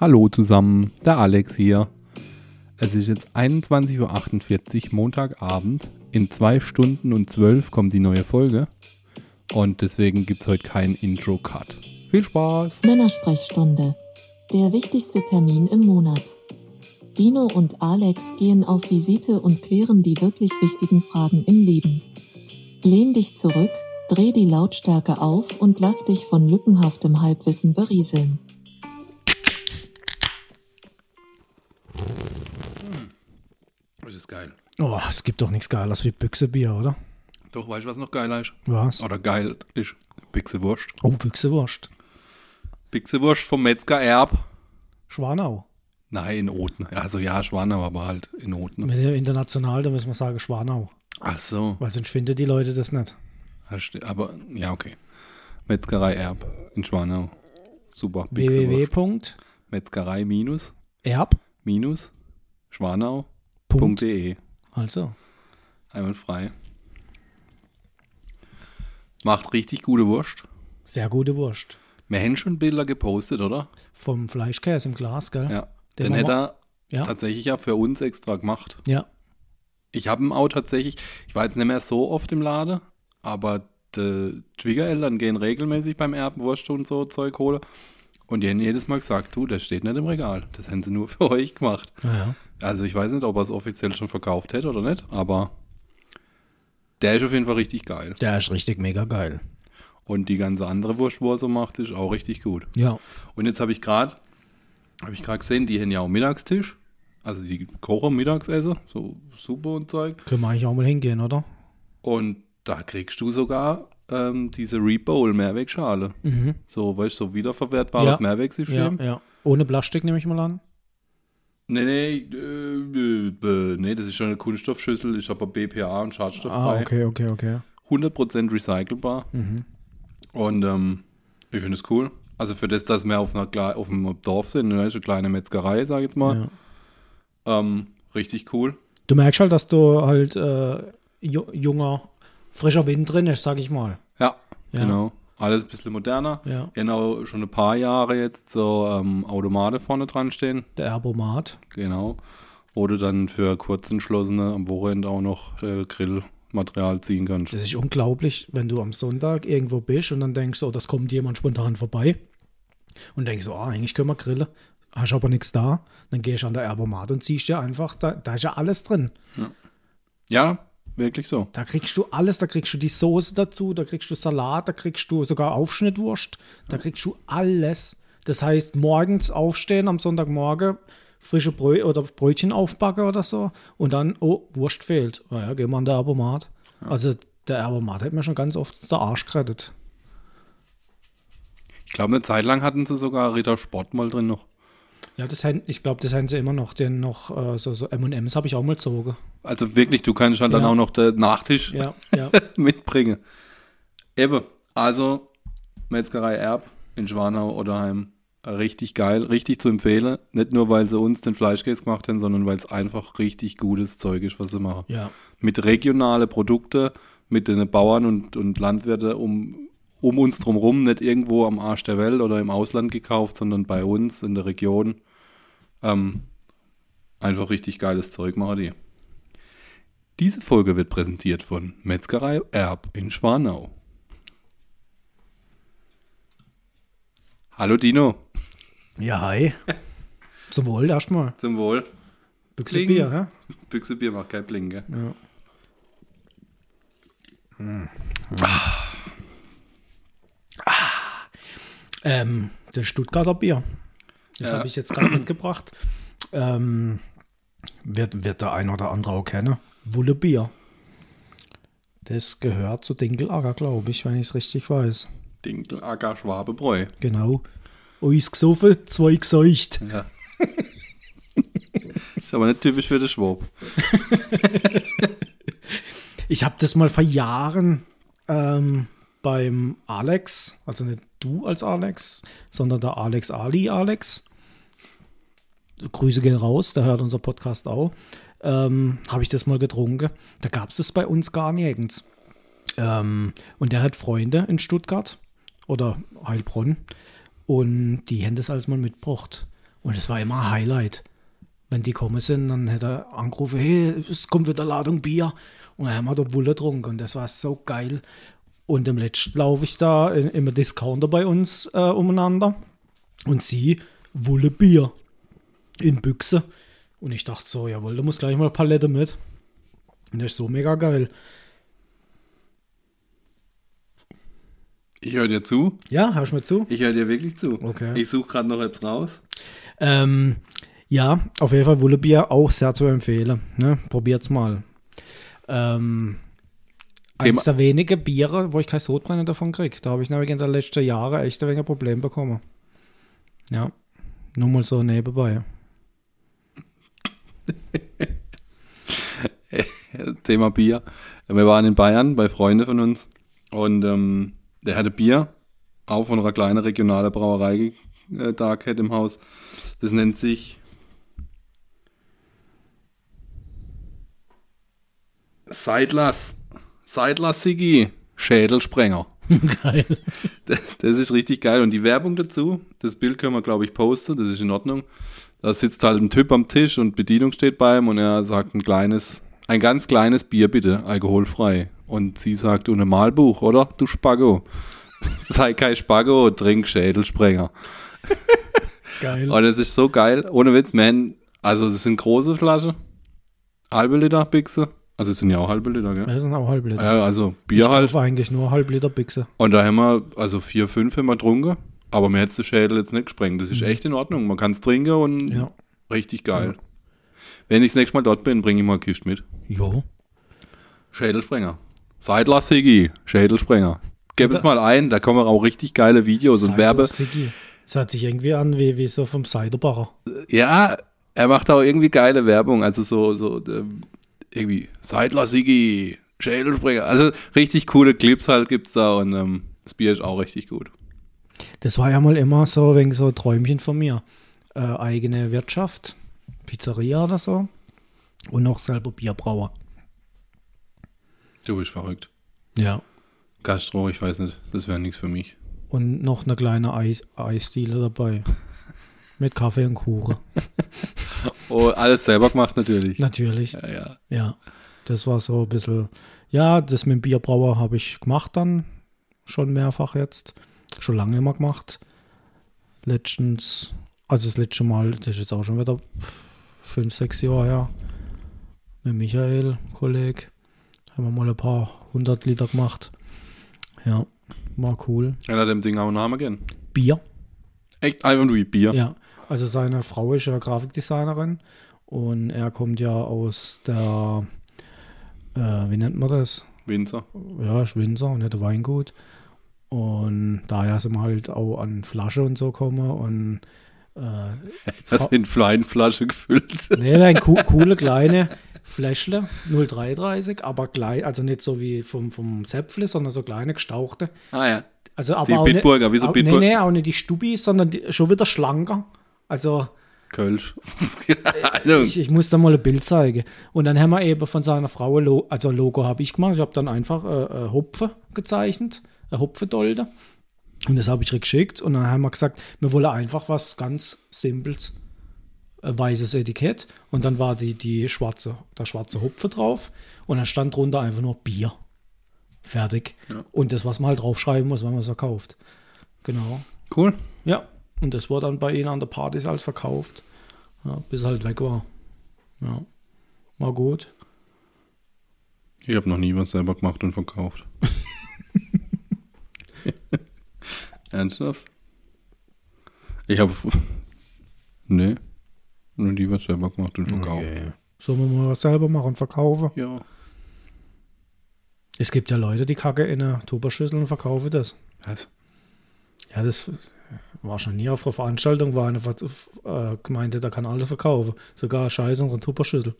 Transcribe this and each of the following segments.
Hallo zusammen, der Alex hier. Es ist jetzt 21.48 Uhr, Montagabend. In zwei Stunden und zwölf kommt die neue Folge. Und deswegen gibt es heute keinen Intro-Cut. Viel Spaß! Männersprechstunde. Der wichtigste Termin im Monat. Dino und Alex gehen auf Visite und klären die wirklich wichtigen Fragen im Leben. Lehn dich zurück, dreh die Lautstärke auf und lass dich von lückenhaftem Halbwissen berieseln. Oh, es gibt doch nichts Geiles wie Büchsebier, oder? Doch, weißt du, was noch geiler ist? Was? Oder geil ist? Büchsewurst. Oh, Büchsewurst. Büchsewurst vom Metzger Erb. Schwanau. Nein, in Oten. Also ja, Schwanau, aber halt in Oten. Wir sind ja international, da müssen wir sagen Schwanau. Ach so. Weil sonst finden die Leute das nicht. Aber, ja, okay. Metzgerei Erb in Schwanau. Super. Www.erb. Metzgerei minus, minus, schwanau.de. Also, Einmal frei. Macht richtig gute Wurst. sehr gute Wurst. Wir haben schon Bilder gepostet, oder? Vom Fleischkäse im Glas, gell? Ja. Den Den hätte er Ja. tatsächlich ja für uns extra gemacht. Ja. Ich habe ihn auch tatsächlich, ich war jetzt nicht mehr so oft im Laden, aber die Schwiegereltern gehen regelmäßig beim Erben Wurst und so Zeug holen. Und die haben jedes Mal gesagt, du, das steht nicht im Regal. Das haben sie nur für euch gemacht. Ja, Also ich weiß nicht, ob er es offiziell schon verkauft hätte oder nicht, aber der ist auf jeden Fall richtig geil. Der ist richtig mega geil. Und die ganze andere Wurst, wo er so macht, ist auch richtig gut. Ja. Und jetzt habe ich gerade, habe ich gerade gesehen, die haben ja auch Mittagstisch. Also die kochen Mittagsessen, so Suppe und Zeug. Können wir eigentlich auch mal hingehen, oder? Und da kriegst du sogar ähm, diese Rebowl Mehrwegschale. Mhm. So, weißt du, so wiederverwertbares Ja. Mehrwegsystem. Ja, ja. Ohne Plastik nehme ich mal an. Nee, nee, äh, äh, nee, das ist schon eine Kunststoffschüssel, ist aber BPA und schadstofffrei. Ah, okay, okay, okay. 100% recycelbar. Mhm. Und ähm, ich finde es cool. Also für das, dass wir auf, einer, auf einem Dorf sind, ne, ist eine kleine Metzgerei, sag ich jetzt mal. Ja. Ähm, richtig cool. Du merkst halt, dass du halt äh, ju junger, frischer Wind drin ist, sag ich mal. Ja, Ja. genau. Alles ein bisschen moderner. Ja. Genau, schon ein paar Jahre jetzt so ähm, Automate vorne dran stehen. Der Erbomat. Genau. Du dann für Kurzentschlossene am Wochenende auch noch äh, Grillmaterial ziehen kannst. Das ist unglaublich, wenn du am Sonntag irgendwo bist und dann denkst, oh, das kommt jemand spontan vorbei. Und denkst so, ah, eigentlich können wir grillen. Hast aber nichts da. Dann gehst du an der Erbomat und ziehst dir einfach, da, da ist ja alles drin. Ja, wirklich so. Da kriegst du alles, da kriegst du die Soße dazu, da kriegst du Salat, da kriegst du sogar Aufschnittwurst, da kriegst du alles. Das heißt, morgens aufstehen am Sonntagmorgen, frische Brö oder Brötchen aufbacken oder so und dann, oh, Wurst fehlt. Naja, gehen wir an der Erbomat. Also der Erbomat hat mir schon ganz oft der Arsch gerettet. Ich glaube, eine Zeit lang hatten sie sogar Ritter Sport mal drin noch. Ja, das haben, ich glaube, das haben sie immer noch, den noch, äh, so, so M&M's habe ich auch mal gezogen. Also wirklich, du kannst halt dann Ja. auch noch den Nachtisch Ja, ja. mitbringen. Eben, also Metzgerei Erb in Schwanau oder Heim. Richtig geil, richtig zu empfehlen. Nicht nur, weil sie uns den Fleischkäse gemacht haben, sondern weil es einfach richtig gutes Zeug ist, was sie machen. ja. Mit regionale Produkte, mit den Bauern und, und Landwirten um, um uns drumherum, nicht irgendwo am Arsch der Welt oder im Ausland gekauft, sondern bei uns in der Region. Ähm, einfach richtig geiles Zeug machen die. Diese Folge wird präsentiert von Metzgerei Erb in Schwanau. Hallo Dino, Ja, hi. Zum Wohl erstmal. zum Wohl. Büchse. Bier, hä? Büchse Bier macht kein Bling, gell? Ja. Ähm, das Stuttgarter Bier. Das Ja. habe ich jetzt gerade mitgebracht. Ähm, wird, wird der ein oder andere auch kennen. Wullebier. Das gehört zu Dinkelager, glaube ich, wenn ich es richtig weiß. Dinkelacker Schwabebräu. Genau. Eins gesoffen, zwei geseucht. Ja. ist aber nicht typisch für den Schwab. Ich habe das mal vor Jahren ähm, beim Alex, also nicht du als Alex, sondern der Alex Ali Alex. Grüße gehen raus, der hört unser Podcast auch. Ähm, habe ich das mal getrunken. Da gab es es bei uns gar nirgends. Ähm, und der hat Freunde in Stuttgart oder Heilbronn und die haben das alles mal mitgebracht. Und es war immer ein Highlight. Wenn die kommen sind, dann hätte er angerufen, hey, es kommt wieder Ladung Bier. Und dann haben wir da Bulle getrunken und das war so geil. Und im letzten laufe ich da in, im Discounter bei uns äh, umeinander und sie Wulle Bier in Büchse. Und ich dachte so, jawohl, da muss gleich mal eine Palette mit. Und das ist so mega geil. Ich höre dir zu. Ja, hörst du mir zu? Ich höre dir wirklich zu. Okay. Ich suche gerade noch etwas raus. Ähm, ja, auf jeden Fall Wullebier auch sehr zu empfehlen. Ne? Probiert's mal. Ähm, Thema- eines der wenigen Biere, wo ich kein Sodbrennen davon kriege. Da habe ich nämlich in den letzten Jahren echt ein wenig Problem bekommen. Ja, nur mal so nebenbei. Thema Bier. Wir waren in Bayern bei Freunden von uns und ähm, der hatte Bier, auch von einer kleinen regionalen Brauerei äh, da gehabt im Haus. Das nennt sich Seidlers. Seidlers Sigi. Schädelsprenger. Geil. Das, das ist richtig geil. Und die Werbung dazu, das Bild können wir, glaube ich, posten, das ist in Ordnung. Da sitzt halt ein Typ am Tisch und Bedienung steht bei ihm und er sagt ein kleines, ein ganz kleines Bier bitte, alkoholfrei. Und sie sagt, ohne Malbuch, oder? Du Spago. Sei kein Spago, trink Schädelsprenger. Geil. Und es ist so geil, ohne Witz, man, also das sind große Flaschen, halbe Liter Bixe, also es sind ja auch halbe Liter, gell? Das sind auch Halbliter. Ja, also ich Bier halt. kaufe eigentlich nur Halbliter Bixe. Und da haben wir, also vier, fünf haben wir getrunken, aber mir hätte den Schädel jetzt nicht gesprengt. Das ist echt in Ordnung. Man kann es trinken und Ja. richtig geil. Wenn ich das nächste Mal dort bin, bringe ich mal eine Kiste mit. Jo. Schädelsprenger. Seidler Sigi, Schädelsprenger. Gib es mal ein, da kommen auch richtig geile Videos und Seidler Werbe. Siggi. Das hört sich irgendwie an wie, wie so vom Seiderbacher. Ja, er macht auch irgendwie geile Werbung. Also so, so ähm, irgendwie Seidler Sigi, Schädelsprenger. Also richtig coole Clips halt gibt's da und ähm, das Bier ist auch richtig gut. Das war ja mal immer so wegen so Träumchen von mir. Äh, eigene Wirtschaft, Pizzeria oder so. Und noch selber Bierbrauer. Du bist verrückt. Ja. Gastro, ich weiß nicht, das wäre nichts für mich. Und noch eine kleine Eis Eisdiele dabei. Mit Kaffee und Kuchen. Oh, alles selber gemacht natürlich. Natürlich. Ja, ja. Ja. Das war so ein bisschen. Ja, das mit dem Bierbrauer habe ich gemacht dann. Schon mehrfach jetzt. Schon lange mehr gemacht. Letztens. Also das letzte Mal, das ist jetzt auch schon wieder fünf, sechs Jahre her. Mit Michael, Kollege. Haben wir mal ein paar hundert Liter gemacht. Ja, war cool. Einer dem Ding auch einen Namen gehen. Bier. Echt einfach nur wie Bier. Ja, also seine Frau ist ja Grafikdesignerin und er kommt ja aus der, äh, wie nennt man das? Winzer. Ja, Schwinzer und hat ein Weingut. Und daher sind wir halt auch an Flasche und so gekommen und äh, Das in Fleinflasche gefüllt. nee, nein, co coole kleine Fläschle, 0,33, aber klein, also nicht so wie vom, vom Zäpfle, sondern so kleine gestauchte. Ah ja. Also aber Die auch Bitburger, nicht, so auch, Bitburg- Nee, nee, auch nicht die Stubi, sondern die, schon wieder schlanker. Also Kölsch. also, Ich, ich muss da mal ein Bild zeigen. Und dann haben wir eben von seiner Frau, ein Lo also ein Logo habe ich gemacht. Ich habe dann einfach äh, äh, Hopfe gezeichnet, eine Hopfedolde. Und das habe ich geschickt. Und dann haben wir gesagt, wir wollen einfach was ganz Simples, ein weißes Etikett. Und dann war die, die schwarze, der schwarze Hopfe drauf. Und dann stand drunter einfach nur Bier. Fertig. Ja. Und das, was man halt draufschreiben muss, wenn man es verkauft. Genau. cool. Ja, und das wurde dann bei ihnen an der Party als verkauft. Ja, bis er halt weg war. Ja, war gut. Ich habe noch nie was selber gemacht und verkauft. Ernsthaft? Ich habe. Nee. Noch nie was selber gemacht und verkauft. Sollen wir mal was selber machen und verkaufen? Ja. Es gibt ja Leute, die kacke in eine Tupperschüssel und verkaufen das. Was? Ja, das war schon nie auf einer Veranstaltung, war eine äh, Gemeinde, da kann alles verkaufen. Sogar Scheiße und eine Tupperschüssel.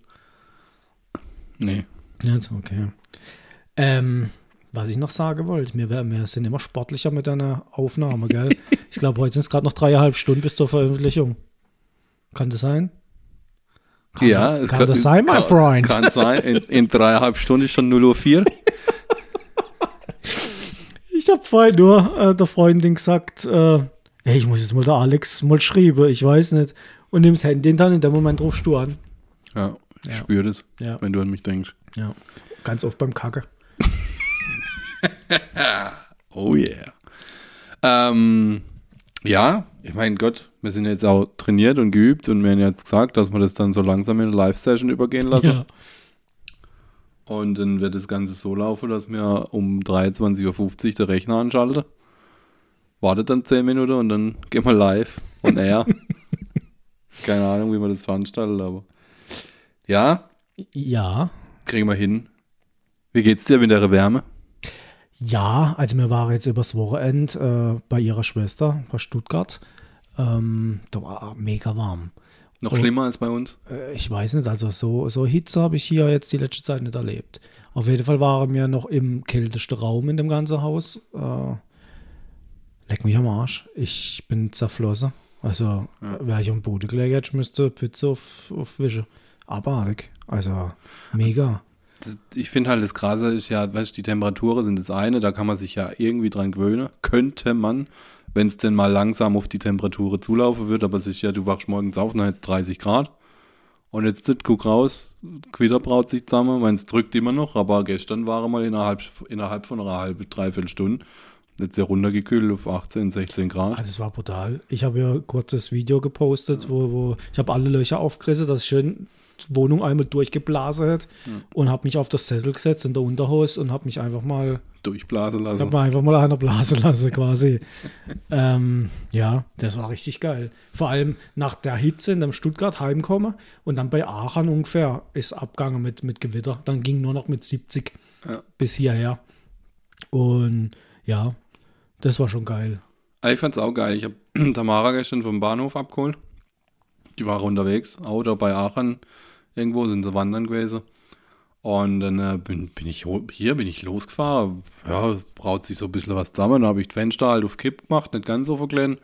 Nee. Ist okay. Ähm, was ich noch sagen wollte, wir, wir sind immer sportlicher mit einer Aufnahme, gell? ich glaube, heute sind es gerade noch dreieinhalb Stunden bis zur Veröffentlichung. Kann das sein? Kann ja, das, kann, das sein, my kann, friend? Kann sein. In, in dreieinhalb Stunden ist schon 0 Uhr 4. Ich habe vorhin nur äh, der Freundin gesagt, äh, hey, ich muss jetzt mal der Alex mal schreiben, ich weiß nicht. und nimmst Handy dann in dem Moment rufst du an. Ja, ich Ja. spüre das, Ja. wenn du an mich denkst. Ja. Ganz oft beim Kacke. Oh yeah. Ähm, ja, ich meine Gott, wir sind jetzt auch trainiert und geübt und wir haben jetzt gesagt, dass wir das dann so langsam in eine Live-Session übergehen lassen. Ja. Und dann wird das Ganze so laufen, dass wir um 23.50 Uhr den Rechner anschalten. Wartet dann 10 Minuten und dann gehen wir live und er. Keine Ahnung, wie man das veranstaltet, aber ja, Ja. kriegen wir hin. Wie geht's dir mit der Wärme? Ja, also wir waren jetzt übers Wochenende äh, bei ihrer Schwester, bei Stuttgart. Ähm, da war mega warm. Noch Oh. schlimmer als bei uns? Äh, ich weiß nicht, also so, so Hitze habe ich hier jetzt die letzte Zeit nicht erlebt. Auf jeden Fall waren wir noch im kältesten Raum in dem ganzen Haus. Äh, leck mich am Arsch. Ich bin zerflossen. Also, wäre ich am Boden gelegen, hätte ich müsste Pfütze auf, aufwischen. Abartig. Also, mega. Das, ich finde halt, das Krasse ist ja, weißt du, die Temperaturen sind das eine, da kann man sich ja irgendwie dran gewöhnen. Könnte man, wenn es denn mal langsam auf die Temperatur zulaufen wird, aber es ist ja, du wachst morgens auf, dann jetzt 30 Grad. Und jetzt das, guck raus, Gewitter braut sich zusammen, es drückt immer noch, aber gestern war er mal innerhalb, innerhalb von einer halben, dreiviertel Stunde. Jetzt ja runtergekühlt auf 18, 16 Grad. Ah, das war brutal. Ich habe ja kurz das Video gepostet, wo, wo ich habe alle Löcher aufgerissen, dass ich schön die Wohnung einmal durchgeblasen hat und habe mich auf das Sessel gesetzt in der Unterhose und habe mich einfach mal, Durchblasen ich lassen. habe mir einfach mal einer blasen lassen quasi. ähm, ja, das war richtig geil. Vor allem nach der Hitze in dem Stuttgart heimkommen und dann bei Aachen ungefähr ist abgegangen mit, mit Gewitter. Dann ging nur noch mit 70 Ja. bis hierher. Und ja, das war schon geil. Ah, Ich fand's auch geil. Ich habe Tamara gestern vom Bahnhof abgeholt. Die war unterwegs, da bei Aachen. Irgendwo sind sie wandern gewesen. Und dann äh, bin, bin ich hier, bin ich losgefahren. Ja, braut sich so ein bisschen was zusammen. Dann habe ich die Fenster halt auf Kipp gemacht, nicht ganz so verkleiden.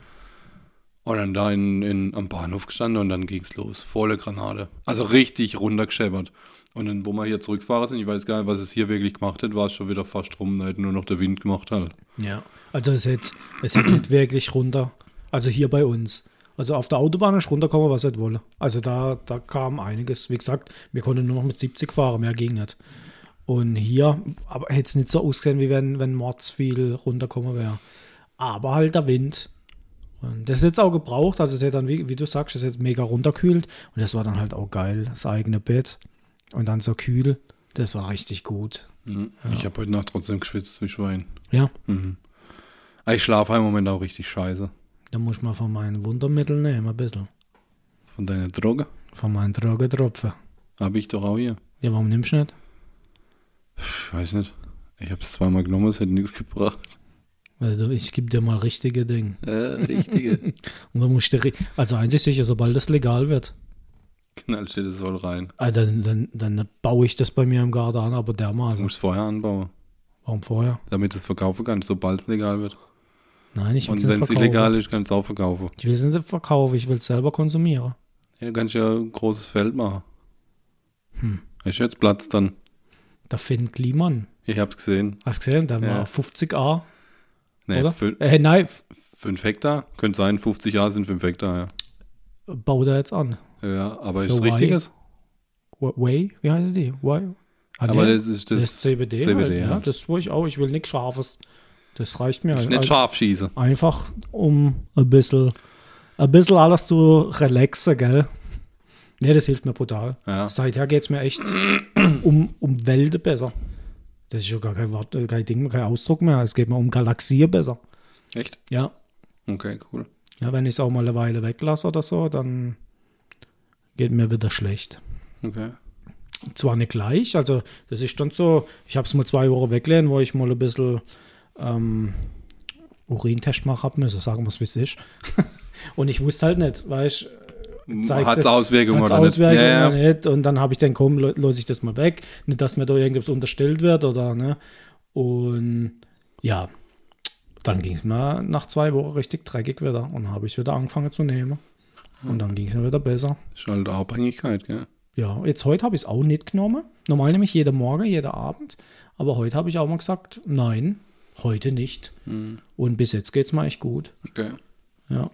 Und dann da in, in, am Bahnhof gestanden und dann ging's los. Volle Granate. Also richtig runtergescheppert. Und dann, wo wir hier zurückgefahren sind, ich weiß gar nicht, was es hier wirklich gemacht hat, war es schon wieder fast rum. Da hätte nur noch der Wind gemacht halt. Ja. Also es hätte es hätt nicht wirklich runter. Also hier bei uns. Also auf der Autobahn ist runterkommen, was es wolle. Also da, da kam einiges. Wie gesagt, wir konnten nur noch mit 70 fahren, mehr ging nicht. Und hier, aber hätte es nicht so ausgesehen, wie wenn, wenn Mords viel runterkommen wäre. Aber halt der Wind. Und das ist jetzt auch gebraucht. Also es hätte dann, wie, wie du sagst, es hätte mega runterkühlt. Und das war dann halt auch geil. Das eigene Bett. Und dann so kühl. Das war richtig gut. Mhm. Ich habe heute Nacht trotzdem geschwitzt wie Schwein. Ja. Mhm. Aber Ich schlafe im Moment auch richtig scheiße. Da muss ich mal von meinen Wundermitteln nehmen, ein bisschen. Von deiner Droge Von meinen Drogentropfen. habe ich doch auch hier. Ja, warum nimmst du nicht? Ich weiß nicht. Ich habe es zweimal genommen, es hätte nichts gebracht. Du, ich gebe dir mal richtige Dinge. Äh, richtige. Und dann musst du, also eins ist sicher, sobald das legal wird, Knall steht es soll rein. ah, dann, dann, dann baue ich das bei mir im Garten an, aber Du dermaßen. musst es vorher anbauen, Warum vorher? damit du es verkaufen kannst, sobald es legal wird. Nein, ich will es Und nicht wenn es verkaufen. illegal ist, kannst du es auch verkaufen. Ich will es nicht verkaufen, ich will es selber konsumieren. Ja, du kannst ja ein großes Feld machen. Hm. Hast du jetzt Platz dann? Der Finn Kliman. Ich hab's gesehen. Hast du gesehen? Der Ja. war 50a, Nee, oder? Äh, nein, f- 5 Hektar? Könnte sein, 50 Jahre sind 5 Hektar, ja. baut er jetzt an. Ja, aber Für ist es Why? richtiges? Wa- Way, wie heißt die? Way? Ah, Aber nee, das ist das, das, CBD. CBD, halt, ja. ja. Das will ich auch. Ich will nichts Scharfes. Das reicht mir. Ist halt. nicht scharf schießen. Einfach um ein bisschen, ein bisschen alles zu relaxen, gell? Nee, das hilft mir brutal. Ja. Seither geht es mir echt um, um Welten besser. Das ist schon gar kein Wort, kein Ding, kein Ausdruck mehr. Es geht mir um Galaxien besser. Echt? Ja. Okay, cool. Ja, wenn ich es auch mal eine Weile weglasse oder so, dann geht mir wieder schlecht. Okay. Zwar nicht gleich, also das ist dann so, ich habe es mal zwei Wochen weglehnen, wo ich mal ein bisschen ähm, Urintest machen habe müssen, sagen wir es wie es ist. Und ich wusste halt nicht, weil ich zeigst Hat es Auswirkungen oder Auswirkungen nicht? Ja, ja. nicht. Und dann habe ich dann, komm, lo- los ich das mal weg. Nicht, dass mir da irgendwas unterstellt wird oder, ne. Und ja, dann ging es mir nach zwei Wochen richtig dreckig wieder. Und habe ich wieder angefangen zu nehmen. Und dann ging es mir wieder besser. Ist halt Abhängigkeit, gell? Ja, jetzt heute habe ich es auch nicht genommen. Normal nehme ich jeden Morgen, jeden Abend. Aber heute habe ich auch mal gesagt, nein, heute nicht. Hm, Und bis jetzt geht es mir echt gut. Okay. Ja.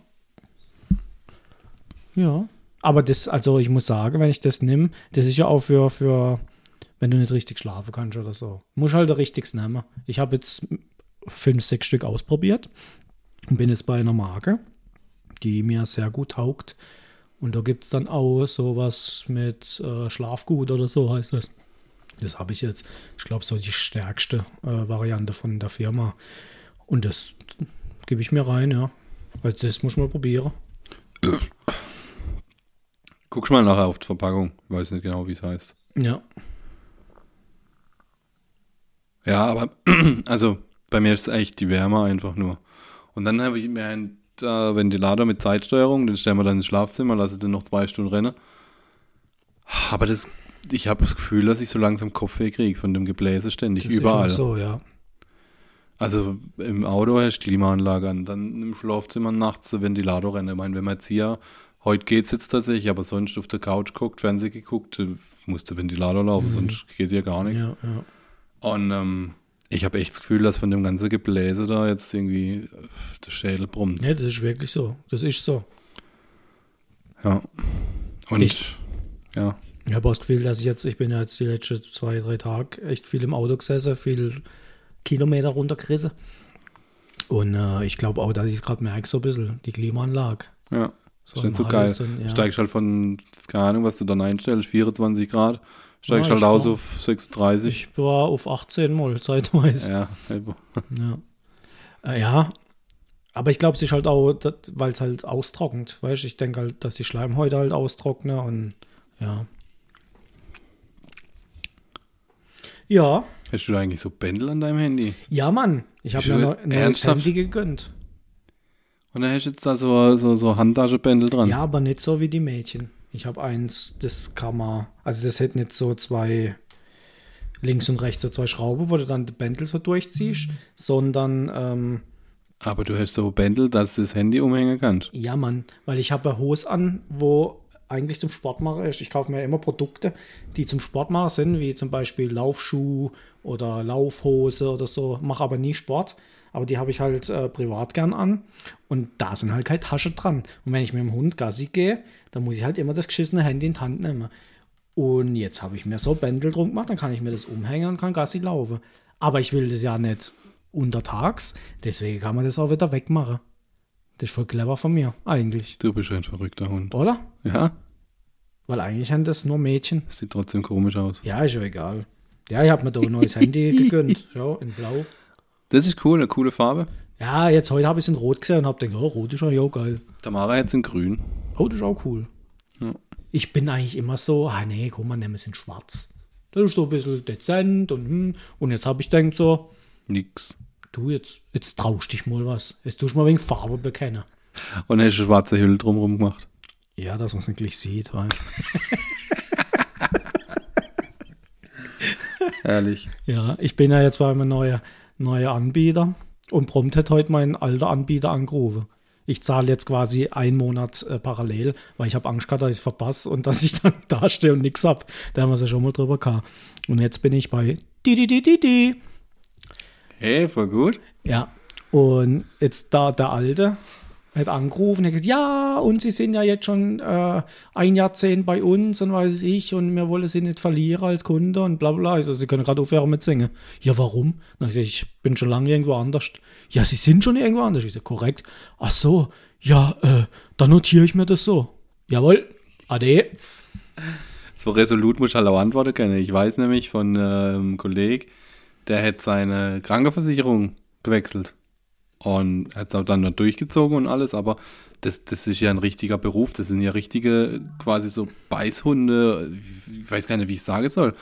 Ja. Aber das, also ich muss sagen, wenn ich das nehme, das ist ja auch für, für wenn du nicht richtig schlafen kannst oder so. Muss halt der richtiges nehmen. Ich habe jetzt fünf, sechs Stück ausprobiert und bin jetzt bei einer Marke, die mir sehr gut taugt. Und da gibt es dann auch sowas mit äh, Schlafgut oder so heißt das. Das habe ich jetzt, ich glaube, so die stärkste äh, Variante von der Firma. Und das gebe ich mir rein, ja. Also das muss ich mal probieren. Guckst mal nachher auf die Verpackung. Ich weiß nicht genau, wie es heißt. Ja. Ja, aber also bei mir ist es echt die Wärme einfach nur. Und dann habe ich mir einen äh, Ventilator mit Zeitsteuerung, den stellen wir dann ins Schlafzimmer, lasse den noch zwei Stunden rennen. Aber das, ich habe das Gefühl, dass ich so langsam Kopfweh kriege von dem Gebläse ständig Das überall. Ist so, ja. Also im Auto hast du Klimaanlage an, dann im Schlafzimmer nachts der Ventilator rennen. Ich meine, wenn man jetzt hier, heute geht's jetzt tatsächlich, aber sonst auf der Couch guckt, Fernsehen geguckt, äh, muss der Ventilator laufen, sonst geht ja gar nichts. ja, ja. Und ähm, ich habe echt das Gefühl, dass von dem ganzen Gebläse da jetzt irgendwie äh, der Schädel brummt. Ja, das ist wirklich so. Das ist so. Ja. Und Ich- ja, Ich habe auch das Gefühl, dass ich jetzt, ich bin ja jetzt die letzten zwei, drei Tage echt viel im Auto gesessen, viel Kilometer runtergerissen. Und äh, ich glaube auch, dass ich es gerade merke, so ein bisschen, die Klimaanlage. ja. So ist nicht so geil. Ja. Steigst halt von, keine Ahnung, was du dann einstellst, 24 Grad, steigst Ja, halt ich aus war- auf 36. Ich war auf 18 mal zeitweise. ja. Ja. Äh, ja. Aber ich glaube, es ist halt auch, weil es halt austrocknet. Weißt ich denke halt, dass die Schleimhäute halt austrocknen und ja. Ja, Hast du da eigentlich so Bändel an deinem Handy? ja, Mann. Ich habe mir neu- ein neues ernsthaft? Handy gegönnt. Und dann hast du jetzt da so, so, so Handtaschenbändel dran. Ja, aber nicht so wie die Mädchen. Ich habe eins, das kann man, also das hätte nicht so zwei links und rechts so zwei Schrauben, wo du dann die Bändel so durchziehst, sondern ähm, Aber du hast so Bändel, dass du das Handy umhängen kannst. Ja, Mann, weil ich habe eine Hose an, wo eigentlich zum Sport machen ist. Ich kaufe mir immer Produkte, die zum Sport machen sind, wie zum Beispiel Laufschuh oder Laufhose oder so. Mache aber nie Sport, aber die habe ich halt äh, privat gern an. Und da sind halt keine Tasche dran. Und wenn ich mit dem Hund Gassi gehe, dann muss ich halt immer das geschissene Handy in die Hand nehmen. Und jetzt habe ich mir so Bändel drum gemacht, dann kann ich mir das umhängen und kann Gassi laufen. Aber ich will das ja nicht untertags, deswegen kann man das auch wieder wegmachen. Das ist voll clever von mir, eigentlich. Du bist ein verrückter Hund. Oder? Ja, Weil eigentlich haben das nur Mädchen. sieht trotzdem komisch aus. Ja, ist ja egal. Ja, ich habe mir da ein neues Handy gegönnt. Schau, in Blau. Das ist cool, eine coole Farbe. Ja, jetzt heute habe ich es in Rot gesehen und habe gedacht, oh, Rot ist ja ja geil. Tamara jetzt in grün. Rot ist auch cool. Ja. Ich bin eigentlich immer so, ah nee, guck mal, nehmen wir es in schwarz. Das ist so ein bisschen dezent und hm. Und jetzt habe ich gedacht so, Nix. Du, jetzt, jetzt traust dich mal was. Jetzt tust du mal wegen Farbe bekennen. Und hast du schwarze Hülle drumherum gemacht. Ja, dass man es nicht gleich sieht. Weil. Ehrlich. Ja, ich bin ja jetzt bei einem neuen neue Anbieter und prompt hat heute mein alter Anbieter angerufen. Ich zahle jetzt quasi einen Monat äh, parallel, weil ich habe Angst gehabt, dass ich es verpasse und dass ich dann da stehe und nichts hab. Da haben wir es ja schon mal drüber gehabt. Und jetzt bin ich bei di di di di di. Hey, voll gut. Ja. Und jetzt da der Alte hat angerufen, hat gesagt, ja, und Sie sind ja jetzt schon äh, ein Jahrzehnt bei uns und weiß ich, und wir wollen Sie nicht verlieren als Kunde und bla bla. Also Sie können gerade aufhören mit singen. Ja, warum? Dann ich, ich bin schon lange irgendwo anders. Ja, Sie sind schon irgendwo anders. Ich sage, korrekt. Ach so, ja, äh, dann notiere ich mir das so. Jawohl, ade. So resolut muss ich halt auch antworten können. Ich weiß nämlich von einem Kollegen, der hat seine Krankenversicherung gewechselt. Und hat es auch dann durchgezogen und alles, aber das, das ist ja ein richtiger Beruf. Das sind ja richtige, quasi so Beißhunde, ich weiß gar nicht, wie ich sagen soll,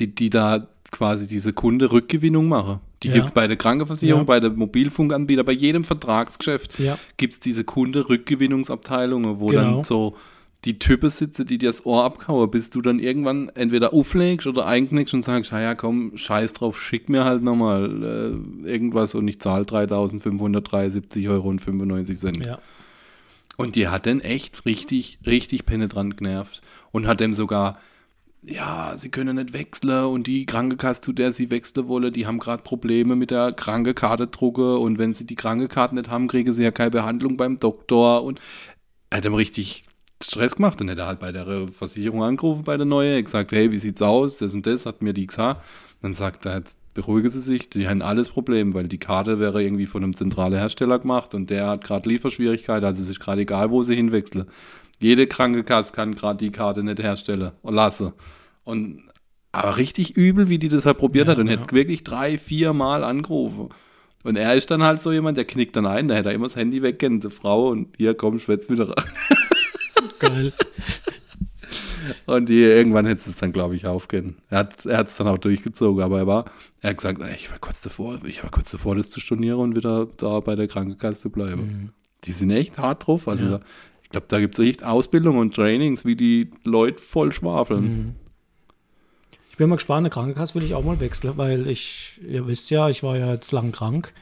die, die da quasi diese Kunde-Rückgewinnung machen. Die Ja. gibt es bei der Krankenversicherung, Ja. bei der Mobilfunkanbieter, bei jedem Vertragsgeschäft Ja. gibt es diese Kunde-Rückgewinnungsabteilungen, wo Genau. dann so die Typen sitzen, die dir das Ohr abkauen, bis du dann irgendwann entweder auflegst oder einknickst und sagst, ja komm, scheiß drauf, schick mir halt nochmal äh, irgendwas und ich zahle 3.573 Euro und 95 Cent. Ja. Und die hat den echt richtig, richtig penetrant genervt und hat dem sogar, ja, sie können nicht wechseln und die Krankenkasse, zu der sie wechseln wollen, die haben gerade Probleme mit der Krankenkarte drucke und wenn sie die Krankekarte nicht haben, kriegen sie ja keine Behandlung beim Doktor und er hat ihm richtig Stress gemacht. Dann hätte er halt bei der Versicherung angerufen, bei der neue, gesagt, hey, wie sieht's aus? Das und das hat mir die gesagt. Dann sagt er, jetzt beruhige Sie sich, die haben alles Problem, weil die Karte wäre irgendwie von einem zentralen Hersteller gemacht und der hat gerade Lieferschwierigkeiten, also es ist gerade egal, wo sie hinwechseln. Jede Krankenkasse kann gerade die Karte nicht herstellen und lassen. Und aber richtig übel, wie die das halt probiert Ja, hat und ja. hätte wirklich drei, vier Mal angerufen. Und er ist dann halt so jemand, der knickt dann ein, da hätte er immer das Handy weggehen, die Frau, und hier komm, schwätz wieder. Geil. Und die, irgendwann hätte es dann, glaube ich, aufgehen. Er hat er es dann auch durchgezogen, aber er war, er hat gesagt, "Na, ich war kurz davor, ich war kurz davor, das zu stornieren und wieder da bei der Krankenkasse zu bleiben. Die sind echt hart drauf. Also Mhm. Ja. ich glaube, da gibt es echt Ausbildung und Trainings, wie die Leute voll schwafeln. Mhm. Ich bin mal gespannt, eine Krankenkasse will ich auch mal wechseln, weil ich, ihr wisst ja, ich war ja jetzt lang krank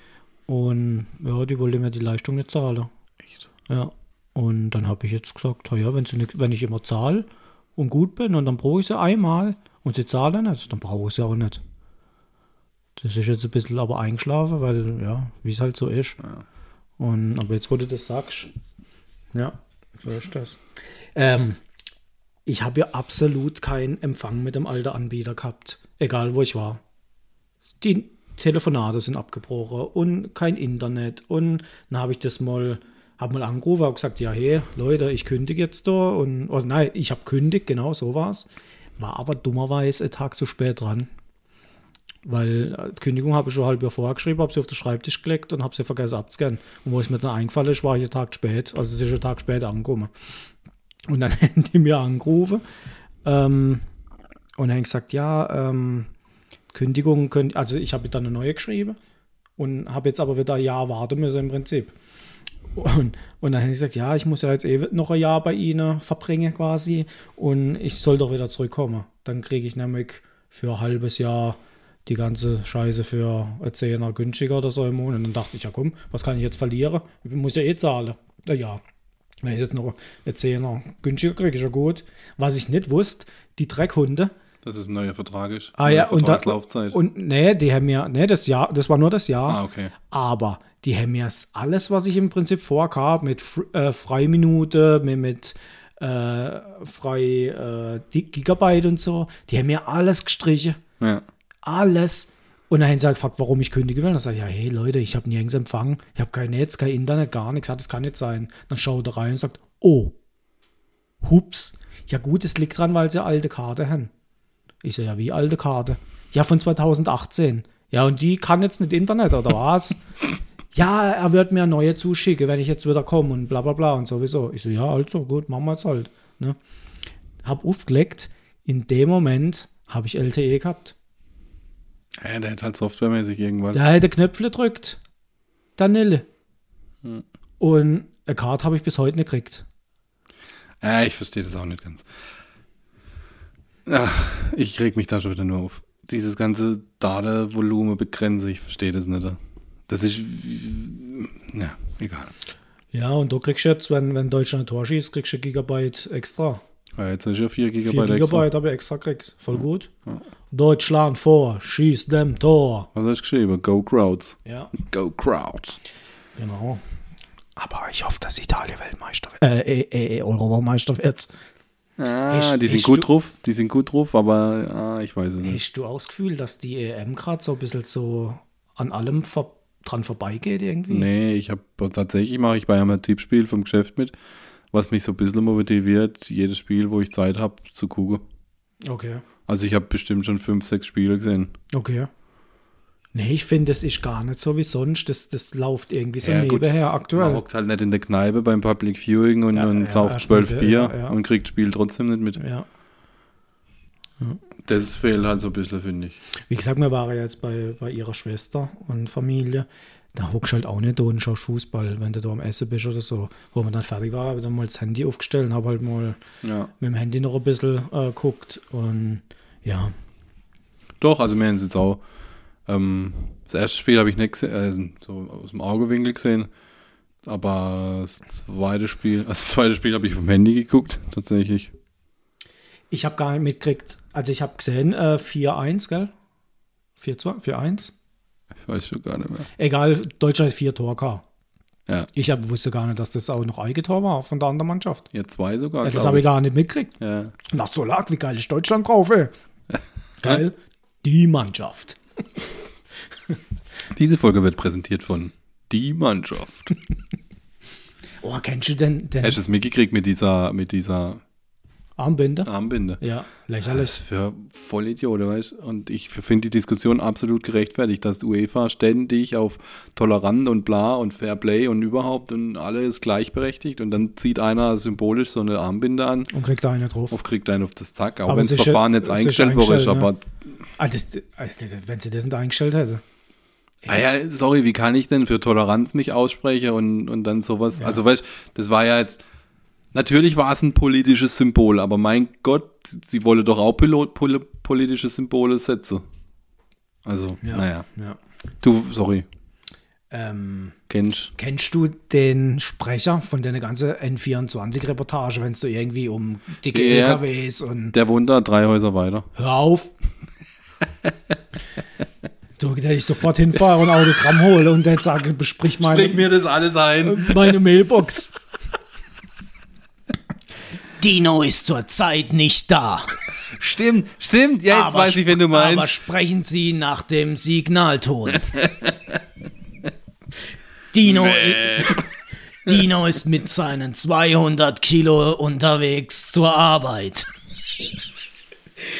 und ja, die wollte mir die Leistung nicht zahlen. Echt? Ja. Und dann habe ich jetzt gesagt, ja, wenn, sie wenn ich immer zahle und gut bin und dann brauche ich sie einmal und sie zahlen nicht, dann brauche ich sie auch nicht. Das ist jetzt ein bisschen aber eingeschlafen, weil, ja, wie es halt so ist. Ja. Und, aber jetzt, wo du das sagst, ja, so ist das. Ähm, ich habe ja absolut keinen Empfang mit dem alten Anbieter gehabt, egal wo ich war. Die Telefonate sind abgebrochen und kein Internet. Und dann habe ich das mal, habe mal angerufen, habe gesagt, ja, hey, Leute, ich kündige jetzt da. Und, oder nein, ich habe kündigt, genau, so war es. War aber dummerweise einen Tag zu spät dran. Weil äh, die Kündigung habe ich schon halb Jahr vorher habe sie auf den Schreibtisch gelegt und habe sie vergessen abzuscannen. Und wo es mir dann eingefallen ist, war ich einen Tag spät. Also es ist einen Tag spät angekommen. Und dann haben die mir angerufen ähm, und haben gesagt, ja, ähm, Kündigung also ich habe dann eine neue geschrieben und habe jetzt aber wieder ein Jahr warten müssen im Prinzip. Und, und dann habe ich gesagt, ja, ich muss ja jetzt eh noch ein Jahr bei Ihnen verbringen quasi und ich soll doch wieder zurückkommen. Dann kriege ich nämlich für ein halbes Jahr die ganze Scheiße für ein Zehner günstiger oder so im Monat. Und dann dachte ich, ja komm, was kann ich jetzt verlieren? Ich muss ja eh zahlen. Na ja, wenn ich jetzt noch ein Zehner günstiger kriege, ist ja gut. Was ich nicht wusste, die Dreckhunde, Das ist ein neuer Vertrag. Ist. Ah ja, und, da, und nee, die haben ja, nee, das Jahr, das war nur das Jahr. ah, okay. Aber die haben ja alles, was ich im Prinzip vorgab, mit äh, Freiminute, mit, mit äh, frei äh, Gigabyte und so, die haben ja alles gestrichen. Ja. Alles. Und dann haben sie halt gefragt, warum ich kündige will. Und dann ich, ja, hey Leute, ich habe nirgends Empfang, ich habe kein Netz, kein Internet, gar nichts. Das kann nicht sein. Dann schaut er rein und sagt, oh, hups. Ja gut, es liegt dran, weil sie alte Karte haben. Ich sage, ja, wie alte Karte? Ja, von 2018. Ja, und die kann jetzt nicht Internet, oder was? ja, er wird mir neue zuschicken, wenn ich jetzt wieder komme und bla bla bla und sowieso. Ich so, ja, also gut, machen wir jetzt halt. Ne? Hab aufgelegt, in dem Moment habe ich LTE gehabt. ja, der hat halt softwaremäßig irgendwas. Der hätte Knöpfe gedrückt. Danille. Und eine Karte habe ich bis heute nicht gekriegt. Ja, ich verstehe das auch nicht ganz. Ja, ich reg mich da schon wieder nur auf. Dieses ganze Datenvolumen begrenze, ich verstehe das nicht. Das ist, ja, egal. Ja, und du kriegst jetzt, wenn, wenn Deutschland ein Tor schießt, kriegst du ein Gigabyte extra. Ja, jetzt ist ja 4 4 Gigabyte Gigabyte extra. habe ich extra gekriegt. Voll gut. Deutschland vor, schießt dem Tor. Was hast du geschrieben? Go Crowds. Ja, Go Crowds. genau. Aber ich hoffe, dass Italien Weltmeister wird. Äh, äh, äh, Europameister wird. Ah, Hast- die sind hast gut du- drauf, die sind gut drauf, aber ah, ich weiß es nicht. Hast du auch das Gefühl, dass die EM gerade so ein bisschen so an allem ver dran vorbeigeht irgendwie? Nee, ich habe tatsächlich mache ich bei einem Tippspiel vom Geschäft mit, was mich so ein bisschen motiviert, jedes Spiel, wo ich Zeit habe, zu gucken. Okay. Also ich habe bestimmt schon fünf, sechs Spiele gesehen. Okay. Nee, ich finde, das ist gar nicht so wie sonst. Das, das läuft irgendwie so Ja, gut. nebenher Man aktuell. hockt halt nicht in der Kneipe beim Public Viewing und, Ja, und ja, sauft zwölf Bier und kriegt das Spiel trotzdem nicht mit. Ja. Das fehlt halt so ein bisschen, finde ich. Wie gesagt, wir waren ja jetzt bei, bei ihrer Schwester und Familie. Da hockst du halt auch nicht da und schaust Fußball, wenn du da am Essen bist oder so. Wo man dann fertig war, habe ich dann mal das Handy aufgestellt und habe halt mal Ja. mit dem Handy noch ein bisschen äh, geguckt. Und ja, Doch, also wir haben es jetzt auch. Ähm, das erste Spiel habe ich nicht gesehen, äh, so aus dem Augewinkel gesehen. Aber das zweite Spiel, also das zweite Spiel habe ich vom Handy geguckt, tatsächlich. ich habe gar nicht mitgekriegt. Also ich habe gesehen, äh, 4-1, gell? 4-2, 4-1? Ich weiß schon gar nicht mehr. Egal, Deutschland hat vier Tore gehabt. Ja, Ich hab, wusste gar nicht, dass das auch noch Eigentor war von der anderen Mannschaft. ja zwei sogar. Ja, das habe ich gar nicht mitgekriegt. Ja. Nach Solag, wie geil ist Deutschland drauf, ey. Geil. Die Mannschaft. Diese Folge wird präsentiert von Die Mannschaft. Oh, kennst du denn den Hast du es mitgekriegt mit dieser, mit dieser Armbinde? Armbinde? Ja, lächerlich. ist für Vollidioten, weißt du? Und ich finde die Diskussion absolut gerechtfertigt, dass UEFA ständig auf tolerant und bla und Fair Play und überhaupt und alles gleichberechtigt und dann zieht einer symbolisch so eine Armbinde an Und kriegt da einer drauf. und kriegt einen auf das Zack, auch wenn das ja- Verfahren jetzt eingestellt worden ist, aber Ah, das, ah, das, wenn sie das nicht eingestellt hätte. Ah ja, sorry, wie kann ich denn für Toleranz mich aussprechen und, und dann sowas? Also, weißt das war ja jetzt, natürlich war es ein politisches Symbol, aber mein Gott, sie wolle doch auch polo, pol, politische Symbole setzen. Also, naja. ja. Du, sorry, Ähm, kennst kennst du den Sprecher von der ganzen N24-Reportage, wenn es so irgendwie um dicke Ja. LKWs und der wohnt da drei Häuser weiter. hör auf. du, der ich sofort hinfahre und Autogramm hole und der sage, besprich meine, Sprich mir das alles ein. meine Mailbox. Dino ist zurzeit nicht da. Stimmt, stimmt, ja, jetzt Aber weiß ich, wenn du spr- Aber meinst. sprechen Sie nach dem Signalton. Dino, ist, Dino ist mit seinen 200 Kilo unterwegs zur Arbeit.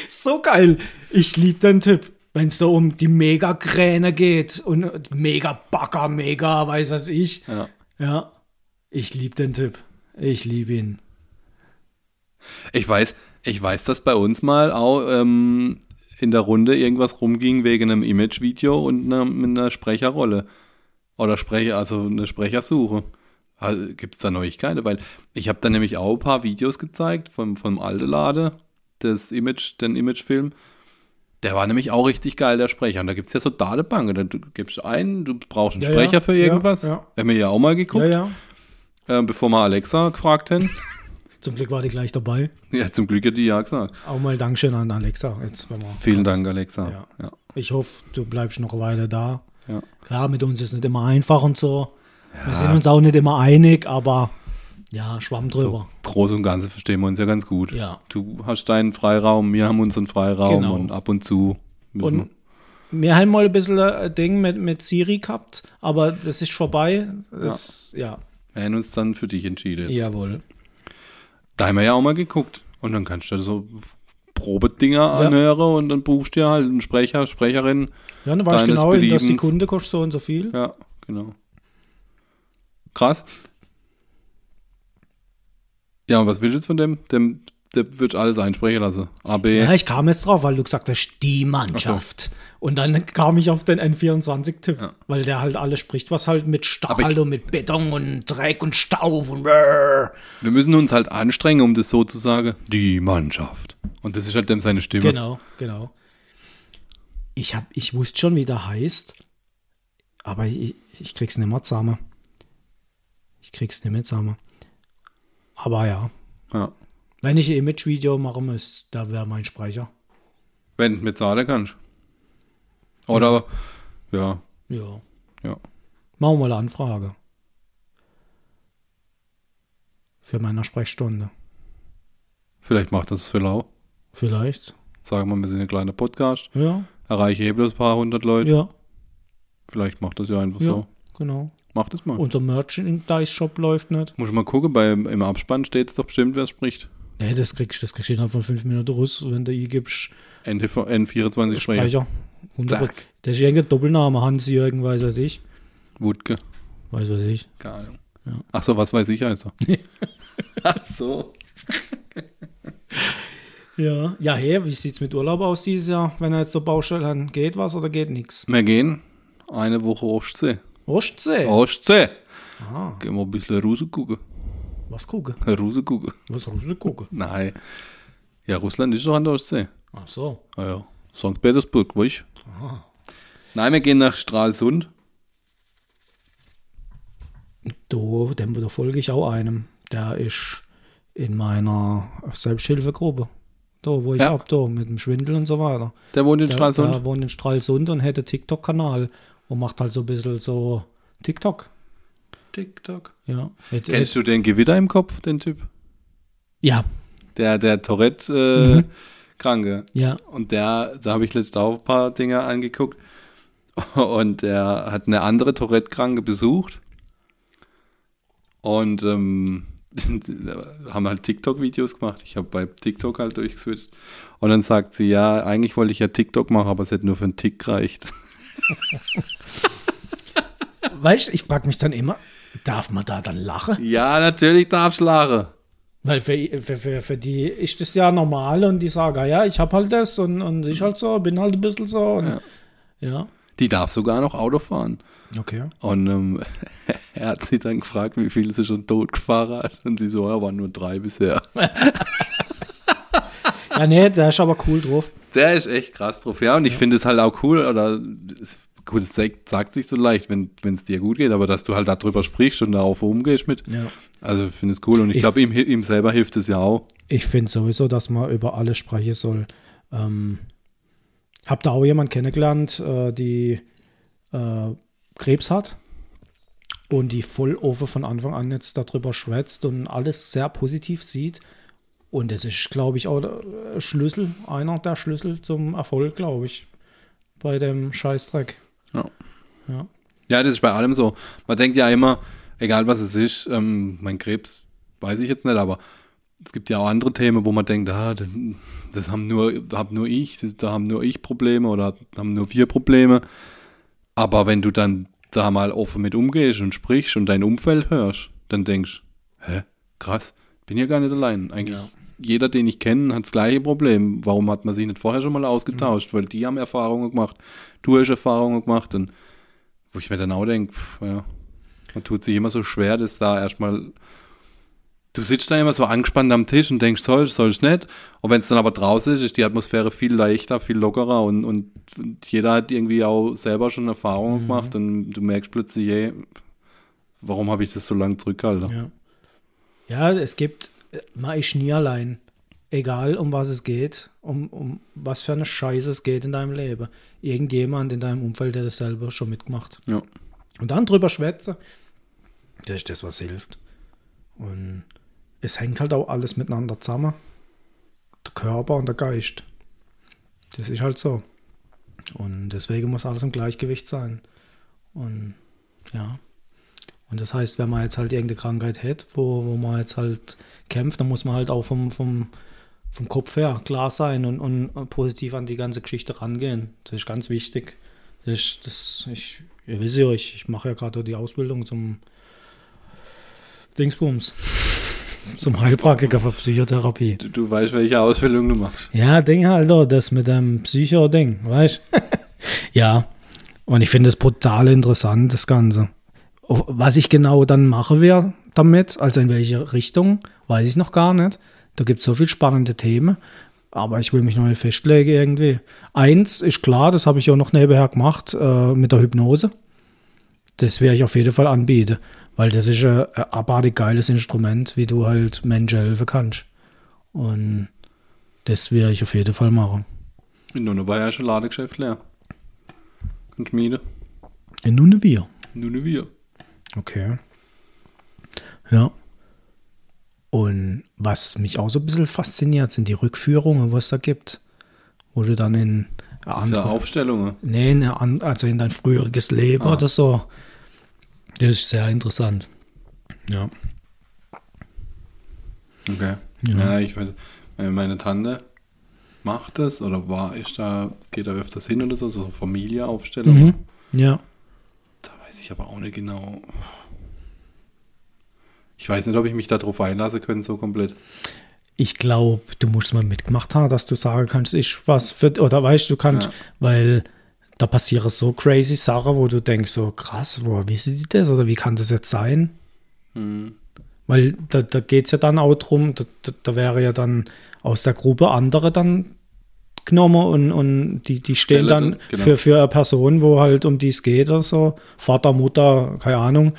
So geil. Ich liebe den Typ. Wenn es so um die Megakräne geht und Mega-Bagger, Mega, weiß was ich. Ja. Ja. Ich liebe den Typ. Ich liebe ihn. Ich weiß, ich weiß, dass bei uns mal auch ähm, in der Runde irgendwas rumging wegen einem Imagevideo und einer, einer Sprecherrolle. Oder Sprecher, also eine Sprechersuche. Gibt es da Neuigkeiten? Weil ich habe da nämlich auch ein paar Videos gezeigt vom, vom Alte Lade, das Image, den Imagefilm. Der war nämlich auch richtig geil, der Sprecher. Und da gibt es ja so Datenbanken. Da du gibst ein, du brauchst einen Ja, Sprecher ja, für ja, irgendwas. ja. Haben wir ja auch mal geguckt, Ja, ja. Äh, bevor wir Alexa gefragt haben. Zum Glück war die gleich dabei. ja, zum Glück hat die ja gesagt. Auch mal Dankeschön an Alexa. Jetzt, wenn wir Vielen Dank, Alexa. Ja. ja. Ich hoffe, du bleibst noch weiter da. Ja. Klar, mit uns ist nicht immer einfach und so. Wir sind uns auch nicht immer einig, aber ja, Schwamm drüber. So, groß und Ganze verstehen wir uns ja ganz gut. Ja. Du hast deinen Freiraum, wir haben unseren Freiraum Genau. und ab und zu Und wir haben mal ein bisschen ein Ding mit, mit Siri gehabt, aber das ist vorbei. Das, ja. wir haben uns dann für dich entschieden. Jetzt. Jawohl. Da haben wir ja auch mal geguckt. Und dann kannst du so Probedinger anhören und dann buchst du dir halt einen Sprecher, Sprecherin. Ja, dann weißt genau, in der Beliebens. Sekunde kostet so und so viel. Ja, genau. Krass. Ja, und was willst du jetzt von dem? Dem, der wird alles einsprechen lassen. AB. Ja, ich kam jetzt drauf, weil du gesagt hast, die Mannschaft. Und dann kam ich auf den N24-Tipp, weil der halt alles spricht, was halt mit Stahl und mit Beton und Dreck und Staub und brrr. Wir müssen uns halt anstrengen, um das so zu sagen. Die Mannschaft. Und das ist halt dem seine Stimme. Genau, genau. Ich, hab, ich wusste schon, wie der heißt, aber ich, ich krieg's nicht mehr zusammen. Ich krieg's nicht mehr zusammen. Aber ja, Ja. wenn ich ein Image-Video machen müsste, da wäre mein Sprecher. Wenn du bezahlen kannst. Oder, ja, Ja. ja. Machen wir mal eine Anfrage. Für meine Sprechstunde. Vielleicht macht das für lau. Vielleicht. Sagen wir, wir sind ein kleiner Podcast. Ja, Erreiche eh bloß ein paar hundert Leute. ja, Vielleicht macht das ja einfach ja, so. genau. Mach das mal. Unser Merchandise-Shop läuft nicht. Muss ich mal gucken, bei, im Abspann steht es doch bestimmt, wer spricht. Nee, das kriegst, das kriegst du innerhalb von fünf Minuten raus, wenn du eingibst. NTV, N24 Sprecher. Sprecher. 100%. Zack. Das ist irgendein Doppelname, Hans-Jürgen, weiß was ich. Wutke. Weiß was ich. Keine Ahnung. Ja. Ach so, was weiß ich also. Ach so. Ja. Ja, hey, wie sieht's mit Urlaub aus dieses Jahr, wenn er jetzt zur Baustelle hat? Geht was oder geht nichts? Wir gehen eine Woche Ostsee. Ostsee? Ostsee. Ah, Gehen wir ein bisschen Ruse gucken. was gucken? Ruse gucken. Was Russen gucken? Nein. Ja, Russland ist doch an der Ostsee. Ach so. Ah ja. St. Petersburg, weißt du? Nein, wir gehen nach Stralsund. Da, dem, da folge ich auch einem. Der ist in meiner Selbsthilfegruppe. Da, wo ich Ja. hab, da, mit dem Schwindel und so weiter. Der wohnt in Der, Stralsund. der wohnt in Stralsund und hätte TikTok-Kanal und macht halt so ein bisschen so TikTok. TikTok. Ja. Hätt- Kennst du den Gewitter im Kopf, den Typ? Ja, Der, der Tourette-Kranke. Mhm. Kranke. ja. Und der, da habe ich letztens auch ein paar Dinge angeguckt. Und der hat eine andere Tourette-Kranke besucht. Und ähm, haben halt TikTok-Videos gemacht. Ich habe bei TikTok halt durchgeswitcht. Und dann sagt sie, ja, eigentlich wollte ich ja TikTok machen, aber es hätte nur für einen Tick gereicht. Weißt du, ich frage mich dann immer, darf man da dann lachen? ja, natürlich darf's lachen. Weil für, für, für, für die ist das ja normal und die sagen, ja, ich hab halt das und, und ich halt so, bin halt ein bisschen so. Und, Ja. ja. Die darf sogar noch Auto fahren. Okay. Und ähm, er hat sie dann gefragt, wie viel sie schon tot gefahren hat. Und sie so, ja, waren nur drei bisher. Ja, nee, der ist aber cool drauf. Der ist echt krass drauf, ja. Und ich finde es halt auch cool, oder es- gut, es sagt, sagt sich so leicht, wenn es dir gut geht, aber dass du halt darüber sprichst und darauf umgehst mit. Ja. Also ich finde es cool. Und ich Ich- glaube, ihm, ihm selber hilft es ja auch. Ich finde sowieso, dass man über alles sprechen soll. Ähm, hab da auch jemanden kennengelernt, äh, die äh, Krebs hat und die voll offen von Anfang an jetzt darüber schwätzt und alles sehr positiv sieht. Und das ist, glaube ich, auch der Schlüssel, einer der Schlüssel zum Erfolg, glaube ich, bei dem Scheißdreck. Ja. Ja. Ja, das ist bei allem so. Man denkt ja immer, egal was es ist, ähm, mein Krebs weiß ich jetzt nicht, aber es gibt ja auch andere Themen, wo man denkt, ah, das, das haben nur, hab nur ich, das, da haben nur ich Probleme oder haben nur wir Probleme. Aber wenn du dann da mal offen mit umgehst und sprichst und dein Umfeld hörst, dann denkst hä, krass, bin ja gar nicht allein. Eigentlich Ja. Jeder, den ich kenne, hat das gleiche Problem. Warum hat man sich nicht vorher schon mal ausgetauscht? Weil die haben Erfahrungen gemacht, du hast Erfahrungen gemacht und wo ich mir dann auch denke, ja, man tut sich immer so schwer, das da erstmal. Du sitzt da immer so angespannt am Tisch und denkst, soll, soll ich nicht. Und wenn es dann aber draußen ist, ist die Atmosphäre viel leichter, viel lockerer und, und, und jeder hat irgendwie auch selber schon Erfahrungen gemacht und du merkst plötzlich, ey, warum habe ich das so lange zurückgehalten? Ja. ja, es gibt, man ist nie allein. Egal, um was es geht, um, um was für eine Scheiße es geht in deinem Leben. Irgendjemand in deinem Umfeld, der das selber schon mitgemacht. Ja. Und dann drüber schwätzen, das ist das, was hilft. Und es hängt halt auch alles miteinander zusammen. Der Körper und der Geist. Das ist halt so. Und deswegen muss alles im Gleichgewicht sein. Und ja. Und das heißt, wenn man jetzt halt irgendeine Krankheit hat, wo, wo man jetzt halt kämpft, dann muss man halt auch vom, vom, vom Kopf her klar sein und, und positiv an die ganze Geschichte rangehen. Das ist ganz wichtig. Das, ist- das, ich, ihr wisst ja, ich, ich mache ja gerade die Ausbildung zum Dingsbums. Zum Heilpraktiker für Psychotherapie. Du, du weißt, welche Ausbildung du machst. Ja, Ding halt, oh, das mit dem Psycho-Ding, weißt Ja. Und ich finde es brutal interessant, das Ganze. Was ich genau dann mache werde damit, also in welche Richtung, weiß ich noch gar nicht. Da gibt es so viele spannende Themen, aber ich will mich noch nicht festlegen irgendwie. Eins ist klar, das habe ich auch noch nebenher gemacht, äh, mit der Hypnose. Das werde ich auf jeden Fall anbieten, weil das ist ein, ein abartig geiles Instrument, wie du halt Menschen helfen kannst. Und das werde ich auf jeden Fall machen. In Nunne war ja schon Ladegeschäft leer. Und Schmiede. In Nunnewier. Nunne wir. Okay. Ja. Und was mich auch so ein bisschen fasziniert, sind die Rückführungen, was es da gibt. Wo du dann in andere, Aufstellungen. nee, in also in dein früheriges Leben Ah. oder so. Das ist sehr interessant. Ja. Okay. Ja. Ja, ich weiß. äh, Meine Tante macht das oder war ich da, geht da öfters hin oder so, so Familieaufstellung. Mhm. Ja. Ich aber auch nicht genau. Ich weiß nicht, ob ich mich darauf einlassen könnte, so komplett. Ich glaube, du musst mal mitgemacht haben, dass du sagen kannst, ich was für, oder weißt du, kannst, Ja. weil da passieren so crazy Sachen, wo du denkst, so krass, woher wissen die das oder wie kann das jetzt sein? Hm. Weil da, da geht es ja dann auch drum, da, da, da wäre ja dann aus der Gruppe andere dann genommen und, und die, die stehen Stelle dann genau. für, für eine Person, wo halt um die es geht oder so, Vater, Mutter, keine Ahnung.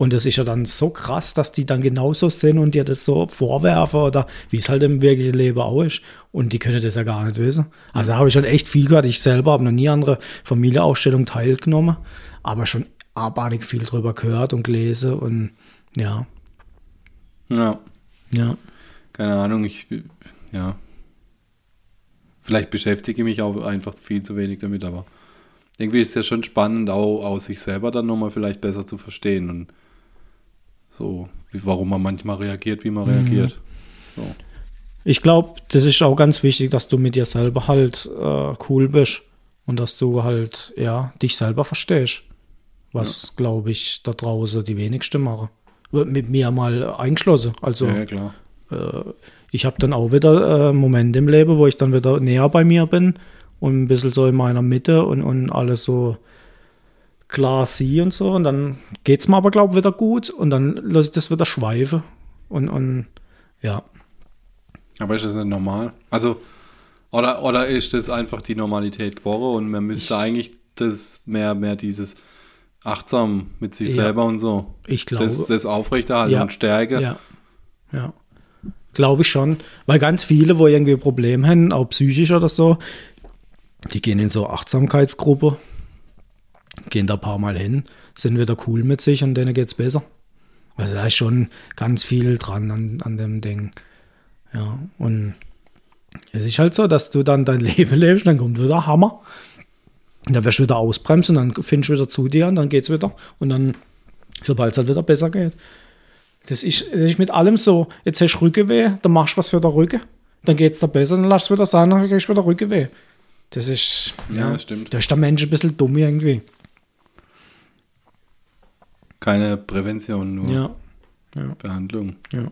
Und das ist ja dann so krass, dass die dann genauso sind und dir das so vorwerfen oder wie es halt im wirklichen Leben auch ist. Und die können das ja gar nicht wissen. Also da habe ich schon echt viel gehört. Ich selber habe noch nie an einer Familieausstellung teilgenommen, aber schon abartig viel drüber gehört und gelesen und ja, Ja, ja. keine Ahnung, ich, ja. Vielleicht beschäftige ich mich auch einfach viel zu wenig damit, aber irgendwie ist es ja schon spannend, auch aus sich selber dann nochmal vielleicht besser zu verstehen und so, wie, warum man manchmal reagiert, wie man reagiert. So. Ich glaube, das ist auch ganz wichtig, dass du mit dir selber halt äh, cool bist und dass du halt, ja, dich selber verstehst. Was, glaube ich, da draußen die wenigsten machen. Mit mir mal eingeschlossen. Also, Ja, ja, klar. Ich habe dann auch wieder äh, Momente im Leben, wo ich dann wieder näher bei mir bin und ein bisschen so in meiner Mitte und, und alles so klar sehe und so. Und dann geht es mir aber, glaube ich, wieder gut und dann lasse ich das wieder schweifen. Und, und ja. Aber ist das nicht normal? Also, oder, oder ist das einfach die Normalität geworden und man müsste Ich- eigentlich das mehr, mehr dieses achtsam mit sich Ja. selber und so. Ich glaube. Das, das aufrechterhalten Ja. und Stärke. Ja. Ja. Glaube ich schon. Weil ganz viele, wo irgendwie ein Problem haben, auch psychisch oder so, die gehen in so Achtsamkeitsgruppe, gehen da ein paar Mal hin, sind wieder cool mit sich und denen geht's besser. Also da ist schon ganz viel dran an, an dem Ding. Ja, und es ist halt so, dass du dann dein Leben lebst, dann kommt wieder Hammer. Und dann wirst du wieder ausbremsen, dann findest du wieder zu dir und dann geht's wieder. Und dann, sobald es halt wieder besser geht. Das ist, das ist mit allem so. Jetzt hast du Rückenweh, dann machst du was für den Rücken. Dann geht es dir besser, dann lass es wieder sein, dann kriegst du wieder Rückenweh. Das ist, Ja, ja, stimmt. Da ist der Mensch ein bisschen dumm irgendwie. Keine Prävention, nur Ja, Behandlung. ja.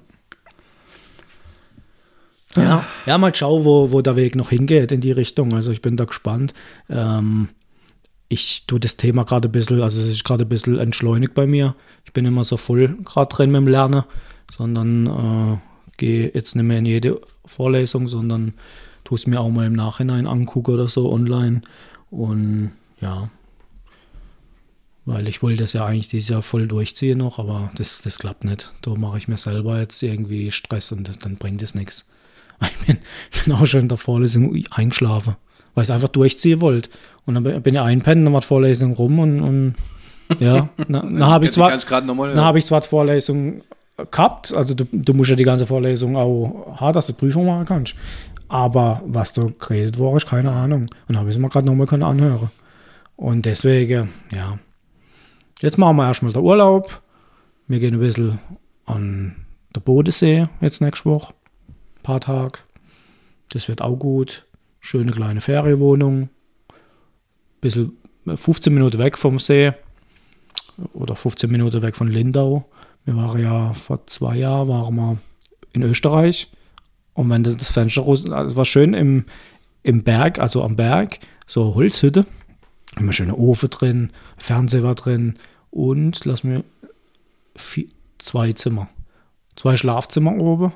Ja, ja, mal schauen, wo, wo der Weg noch hingeht in die Richtung. Also ich bin da gespannt. Ähm, ich tue das Thema gerade ein bisschen, also es ist gerade ein bisschen entschleunigt bei mir. Ich bin immer so voll gerade drin mit dem Lernen, sondern äh, gehe jetzt nicht mehr in jede Vorlesung, sondern tue es mir auch mal im Nachhinein angucken oder so online. Und ja, weil ich wollte das ja eigentlich dieses Jahr voll durchziehen noch, aber das, das klappt nicht. Da mache ich mir selber jetzt irgendwie Stress und das- dann bringt es nichts. Ich bin, bin auch schon in der Vorlesung eingeschlafen, weil ich es einfach durchziehen wollte. Und dann bin ich einpennen, dann war die Vorlesung rum und, und ja, dann habe ich zwar, ich nochmal dann habe ich zwar die Vorlesung gehabt, also du, du musst ja die ganze Vorlesung auch haben, dass du die Prüfung machen kannst. Aber was da geredet wurde, ist keine Ahnung. Und habe ich es mir gerade nochmal können anhören. Und deswegen, ja. Jetzt machen wir erstmal den Urlaub. Wir gehen ein bisschen an der Bodensee jetzt nächste Woche. Ein paar Tage. Das wird auch gut. Schöne kleine Ferienwohnung. Bisschen 15 Minuten weg vom See. Oder 15 Minuten weg von Lindau. Wir waren ja vor zwei Jahren waren wir in Österreich. Und wenn das Fenster raus, es war schön im, im Berg, also am Berg, so Holzhütte. Immer schöne Ofen drin, Fernseher war drin und lass mir vier, zwei Zimmer. Zwei Schlafzimmer oben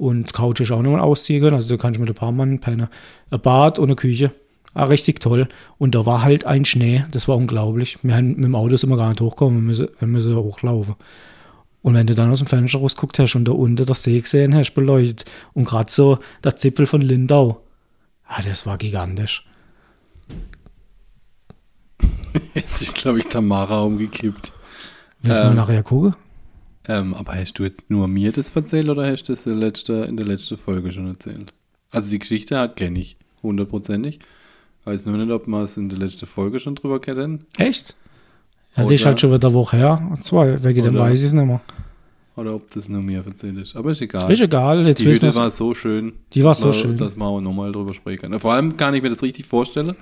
und Couch ist auch nochmal ausziehen. Also da kannst du mit ein paar Mann pennen. Ein Bad und eine Küche. Ah, richtig toll. Und da war halt ein Schnee. Das war unglaublich. Wir haben mit dem Auto sind wir gar nicht hochgekommen. Wir müssen, wir müssen hochlaufen. Und wenn du dann aus dem Fenster rausguckt hast und da unten der See gesehen hast, beleuchtet und gerade so der Zipfel von Lindau, ah, das war gigantisch. Jetzt sich, glaube ich, Tamara umgekippt. Willst du Ähm. mal nachher gucken? Ähm, aber hast du jetzt nur mir das erzählt oder hast du das in der, letzte, in der letzten Folge schon erzählt? Also die Geschichte kenne ich hundertprozentig. Weiß nur nicht, ob wir es in der letzten Folge schon drüber kennen Echt? Ja, die ist halt schon wieder eine Woche her. Zwei, wegen dem weiß ich es nicht mehr. oder ob das nur mir erzählt ist. Aber ist egal. Ist egal, jetzt die Hütte war so schön. Die war dass so schön. Dass man auch nochmal drüber sprechen kann. Vor allem kann ich mir das richtig vorstellen.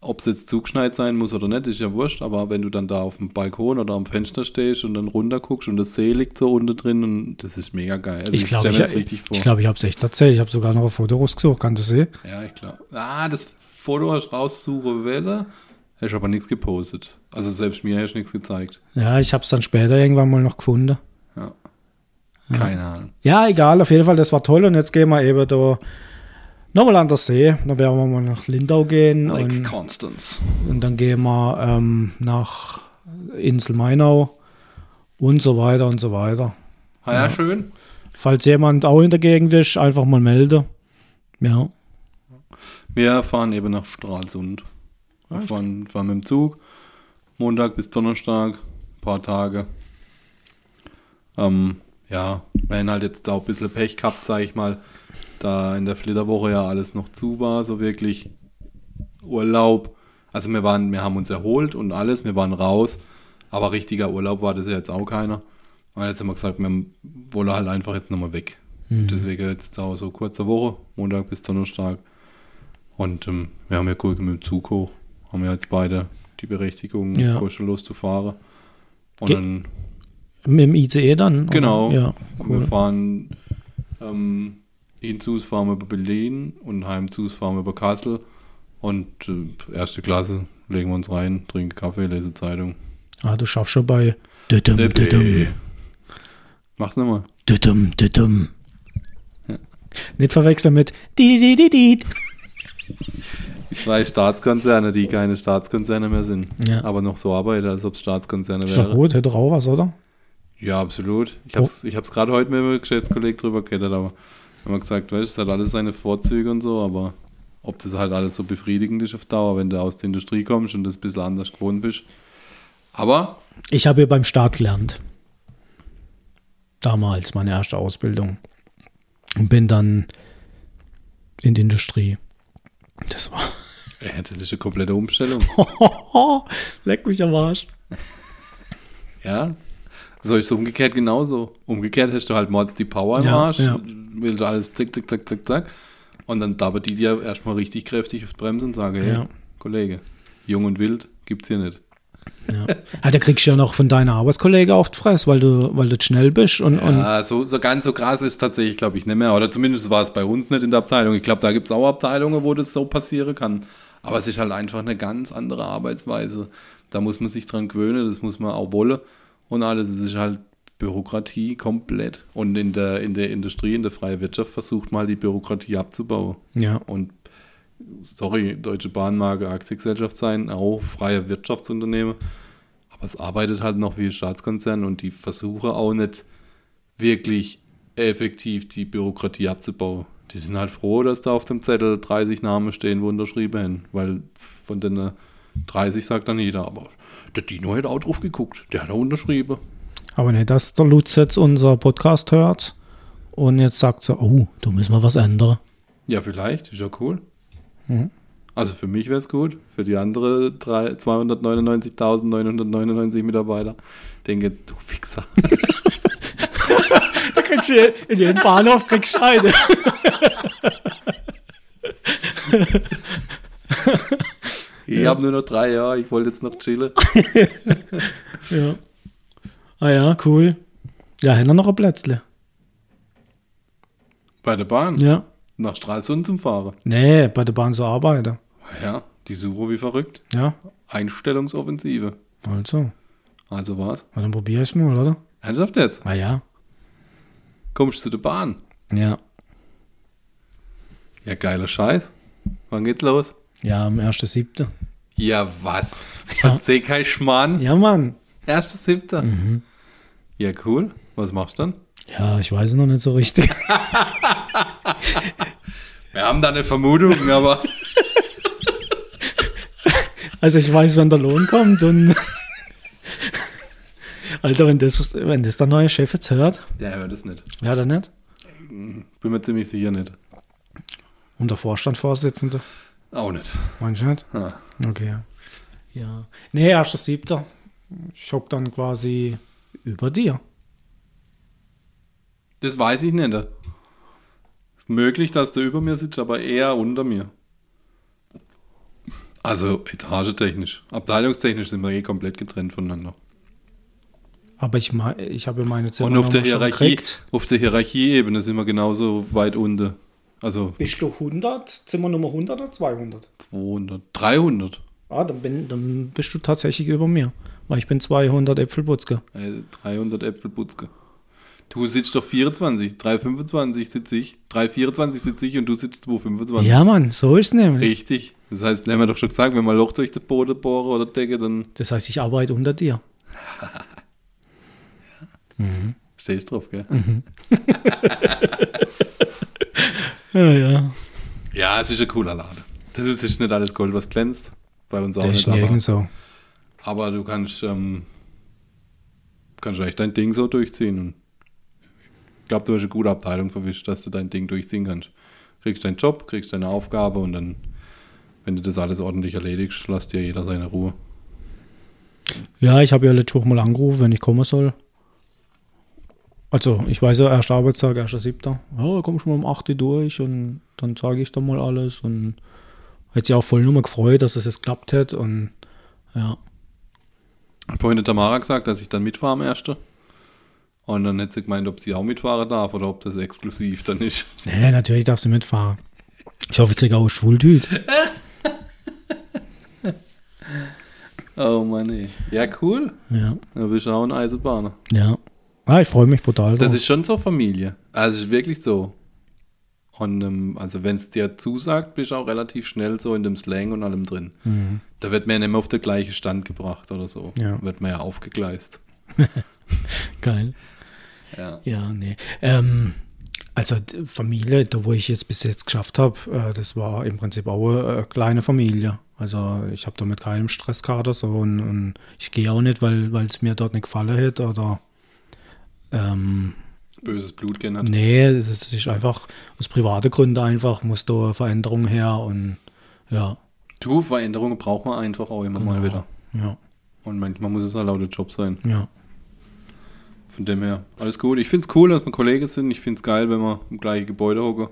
Ob es jetzt zugeschneit sein muss oder nicht, ist ja wurscht. Aber wenn du dann da auf dem Balkon oder am Fenster stehst und dann runter guckst und das See liegt so unten drin, und das ist mega geil. Also Ich glaube, ich, richtig vor. ich, glaub, ich habe es echt erzählt. Ich habe sogar noch ein Foto rausgesucht, kannst du sehen? Ja, ich glaube. Ah, das Foto hast du raussuchen wollen. Hast aber nichts gepostet. Also selbst mir hast du nichts gezeigt. Ja, ich habe es dann später irgendwann mal noch gefunden. Ja. Keine Ahnung. Ja, egal, auf jeden Fall, das war toll. Und jetzt gehen wir eben da nochmal an der See. Dann werden wir mal nach Lindau gehen. Lake und, Constance. und dann gehen wir ähm, nach Insel Mainau und so weiter und so weiter. Ah ja, schön. Falls jemand auch in der Gegend ist, einfach mal melden. Ja. Wir fahren eben nach Stralsund. Wir fahren, fahren mit dem Zug Montag bis Donnerstag, ein paar Tage. Ähm, ja, wir haben halt jetzt auch ein bisschen Pech gehabt, sage ich mal, da in der Flitterwoche ja alles noch zu war, so wirklich Urlaub. Also wir waren, wir haben uns erholt und alles, wir waren raus, aber richtiger Urlaub war das ja jetzt auch keiner. Und jetzt haben wir gesagt, wir wollen halt einfach jetzt nochmal weg. Mhm. Deswegen jetzt auch so kurze Woche, Montag bis Donnerstag. Und ähm, wir haben ja gut mit dem Zug hoch. Haben ja jetzt beide die Berechtigung, Ja. kostenlos zu fahren. Und Ge- dann, Mit dem ICE dann? genau, Ja, wir cool. fahren ähm, hinzus fahren wir über Berlin und heimzus fahren wir über Kassel. Und äh, erste Klasse legen wir uns rein, trinken Kaffee, lesen Zeitung. Ah, du schaffst schon bei Düdum, Düdum, Mach's nochmal. Düdum, Düdum. Ja. Nicht verwechseln mit di. Die zwei Staatskonzerne, die keine Staatskonzerne mehr sind, Ja. aber noch so arbeiten, als ob es Staatskonzerne Ist doch wären. gut, hätte doch auch was, oder? Ja, absolut. Ich Oh. hab's, ich hab's gerade heute mit einem Geschäftskollegen drüber geredet, aber haben wir gesagt, weißt, es hat alles seine Vorzüge und so, aber ob das halt alles so befriedigend ist auf Dauer, wenn du aus der Industrie kommst und das ein bisschen anders gewohnt bist. Aber Ich habe ja beim Staat gelernt. Damals, meine erste Ausbildung. Und bin dann in die Industrie. Das war. äh, das ist eine komplette Umstellung. Leck mich am Arsch. ja. So ist es umgekehrt genauso. Umgekehrt hast du halt mords die Power im Ja, Arsch, ja. willst alles zick, zick, zack, zack, zack. Und dann dabei die dir erstmal richtig kräftig auf die Bremse und sagen, hey, Ja. Kollege, jung und wild gibt's hier nicht. Ja. ja, da kriegst du ja noch von deiner Arbeitskollege auf die Fresse, weil du, weil du schnell bist und, und Ja, so, so ganz so krass ist es tatsächlich, glaube ich, nicht mehr. Oder zumindest war es bei uns nicht in der Abteilung. Ich glaube, da gibt es auch Abteilungen, wo das so passieren kann. Aber es ist halt einfach eine ganz andere Arbeitsweise. Da muss man sich dran gewöhnen, das muss man auch wollen. Und alles, es ist halt Bürokratie komplett. Und in der, in der Industrie, in der freien Wirtschaft versucht mal die Bürokratie abzubauen. ja. Und sorry, Deutsche Bahn mag eine Aktiengesellschaft sein, auch freie Wirtschaftsunternehmen. Aber es arbeitet halt noch wie ein Staatskonzern und die versuchen auch nicht wirklich effektiv die Bürokratie abzubauen. Die sind halt froh, dass da auf dem Zettel 30 Namen stehen, wo unterschrieben haben, weil von den 30 sagt dann jeder, aber der Dino hat auch drauf geguckt, der hat auch unterschrieben. Aber nicht, dass der Lutz jetzt unser Podcast hört und jetzt sagt so, oh, da müssen wir was ändern. Ja, vielleicht, ist ja cool. Mhm. Also für mich wäre es gut, für die andere drei- 299.999 Mitarbeiter. Denke jetzt, du Fixer. Da kriegst du in jedem Bahnhof kriegst du eine. Ich habe nur noch drei Jahre, ich wollte jetzt noch chillen. Ja. Ah ja, cool. Ja, wir noch ein Plätzle. Bei der Bahn, Ja. nach Stralsund zum Fahren. Nee, bei der Bahn zu arbeiten. Ja, die suchen wie verrückt. Ja, Einstellungsoffensive. also. Also was? Na, dann probier ich mal, oder? Ernsthaft jetzt? Ah ja. Kommst du zu der Bahn? Ja. Ja, geiler Scheiß. Wann geht's los? Ja, am 1.7. Ja, was? Verzeih kein Schmarrn. Ja, Mann. Erster Siebter. Mhm. Ja, cool. Was machst du dann? Ja, ich weiß es noch nicht so richtig. Wir haben da eine Vermutung, aber Also ich weiß, wenn der Lohn kommt und Alter, wenn das, wenn das der neue Chef jetzt hört, der hört es nicht. ja, dann nicht. Bin mir ziemlich sicher nicht. Und der Vorstandsvorsitzende, Auch nicht. meinst du nicht? Ah. Okay. Ja. Nee, 1.7. Ich hock dann quasi über dir. Das weiß ich nicht. Ist möglich, dass du über mir sitzt, aber eher unter mir. Also etagetechnisch. Abteilungstechnisch sind wir eh komplett getrennt voneinander. Aber ich, ich habe meine Zimmer Und auf der Hierarchie, auf der Hierarchieebene sind wir genauso weit unten. Also Bist du 100, Zimmer Nummer 100 oder 200? 200, 300. Ah, dann, bin, dann bist du tatsächlich über mir. Weil ich bin 200 Äpfelputzke. Äh, 300 Äpfelputzke. Du sitzt doch 24, 325 sitze ich, 324 sitze ich und du sitzt 225. Ja, Mann, so ist es nämlich. Richtig. Das heißt, haben wir doch schon gesagt, wenn man ein Loch durch den Boden bohren oder Decke, dann Das heißt, ich arbeite unter dir. stehst du drauf, gell? Ja, ja. Ja, es ist ein cooler Laden. Das ist, ist nicht alles Gold, was glänzt. Bei uns auch Das ist nicht, aber, so. Aber du kannst, ähm, kannst echt dein Ding so durchziehen. Und ich glaube, du hast eine gute Abteilung verwischt, dass du dein Ding durchziehen kannst. Kriegst deinen Job, kriegst deine Aufgabe und dann, wenn du das alles ordentlich erledigst, lass dir jeder seine Ruhe. Ja, ich habe ja letzte Woche mal angerufen, wenn ich kommen soll. Also, ich weiß ja, erster Arbeitstag, erster Siebter. Ja, komm schon mal um 8 Uhr durch und dann sage ich dann mal alles. Und hat sich auch voll nur mal gefreut, dass es jetzt klappt hat. Und ja, Vorhin hat Tamara gesagt, dass ich dann mitfahre am ersten. Und dann hat sie gemeint, ob sie auch mitfahren darf oder ob das exklusiv dann ist. nee, natürlich darfst du mitfahren. Ich hoffe, ich kriege auch eine Schwultüte. Oh Mann, ey. Ja, cool. Ja, Da bist du auch ein Eisenbahner. ja. Ah, ich freue mich brutal Das drauf. ist schon so Familie. Also es ist wirklich so. Und ähm, also wenn es dir zusagt, bist du auch relativ schnell so in dem Slang und allem drin. Da wird man ja nicht mehr auf den gleichen Stand gebracht oder so. Ja. Wird man ja aufgegleist. Geil. Ja. Ja, nee. Ähm, also Familie, da wo ich jetzt bis jetzt geschafft habe, äh, das war im Prinzip auch eine, äh, kleine Familie. Also ich habe da mit keinem Stress gehabt oder so und, und ich gehe auch nicht, weil es mir dort nicht gefallen hat oder ähm, Böses Blut gehen hat. nee, es ist- einfach aus privaten Gründen einfach, muss da Veränderung her und ja, Du, Veränderungen braucht man einfach auch immer mal Genau. wieder. ja, Und manchmal muss es auch der Job sein. ja. Von dem her, alles gut. Ich finde es cool, dass wir Kollegen sind. Ich finde es geil, wenn wir im gleichen Gebäude hocken.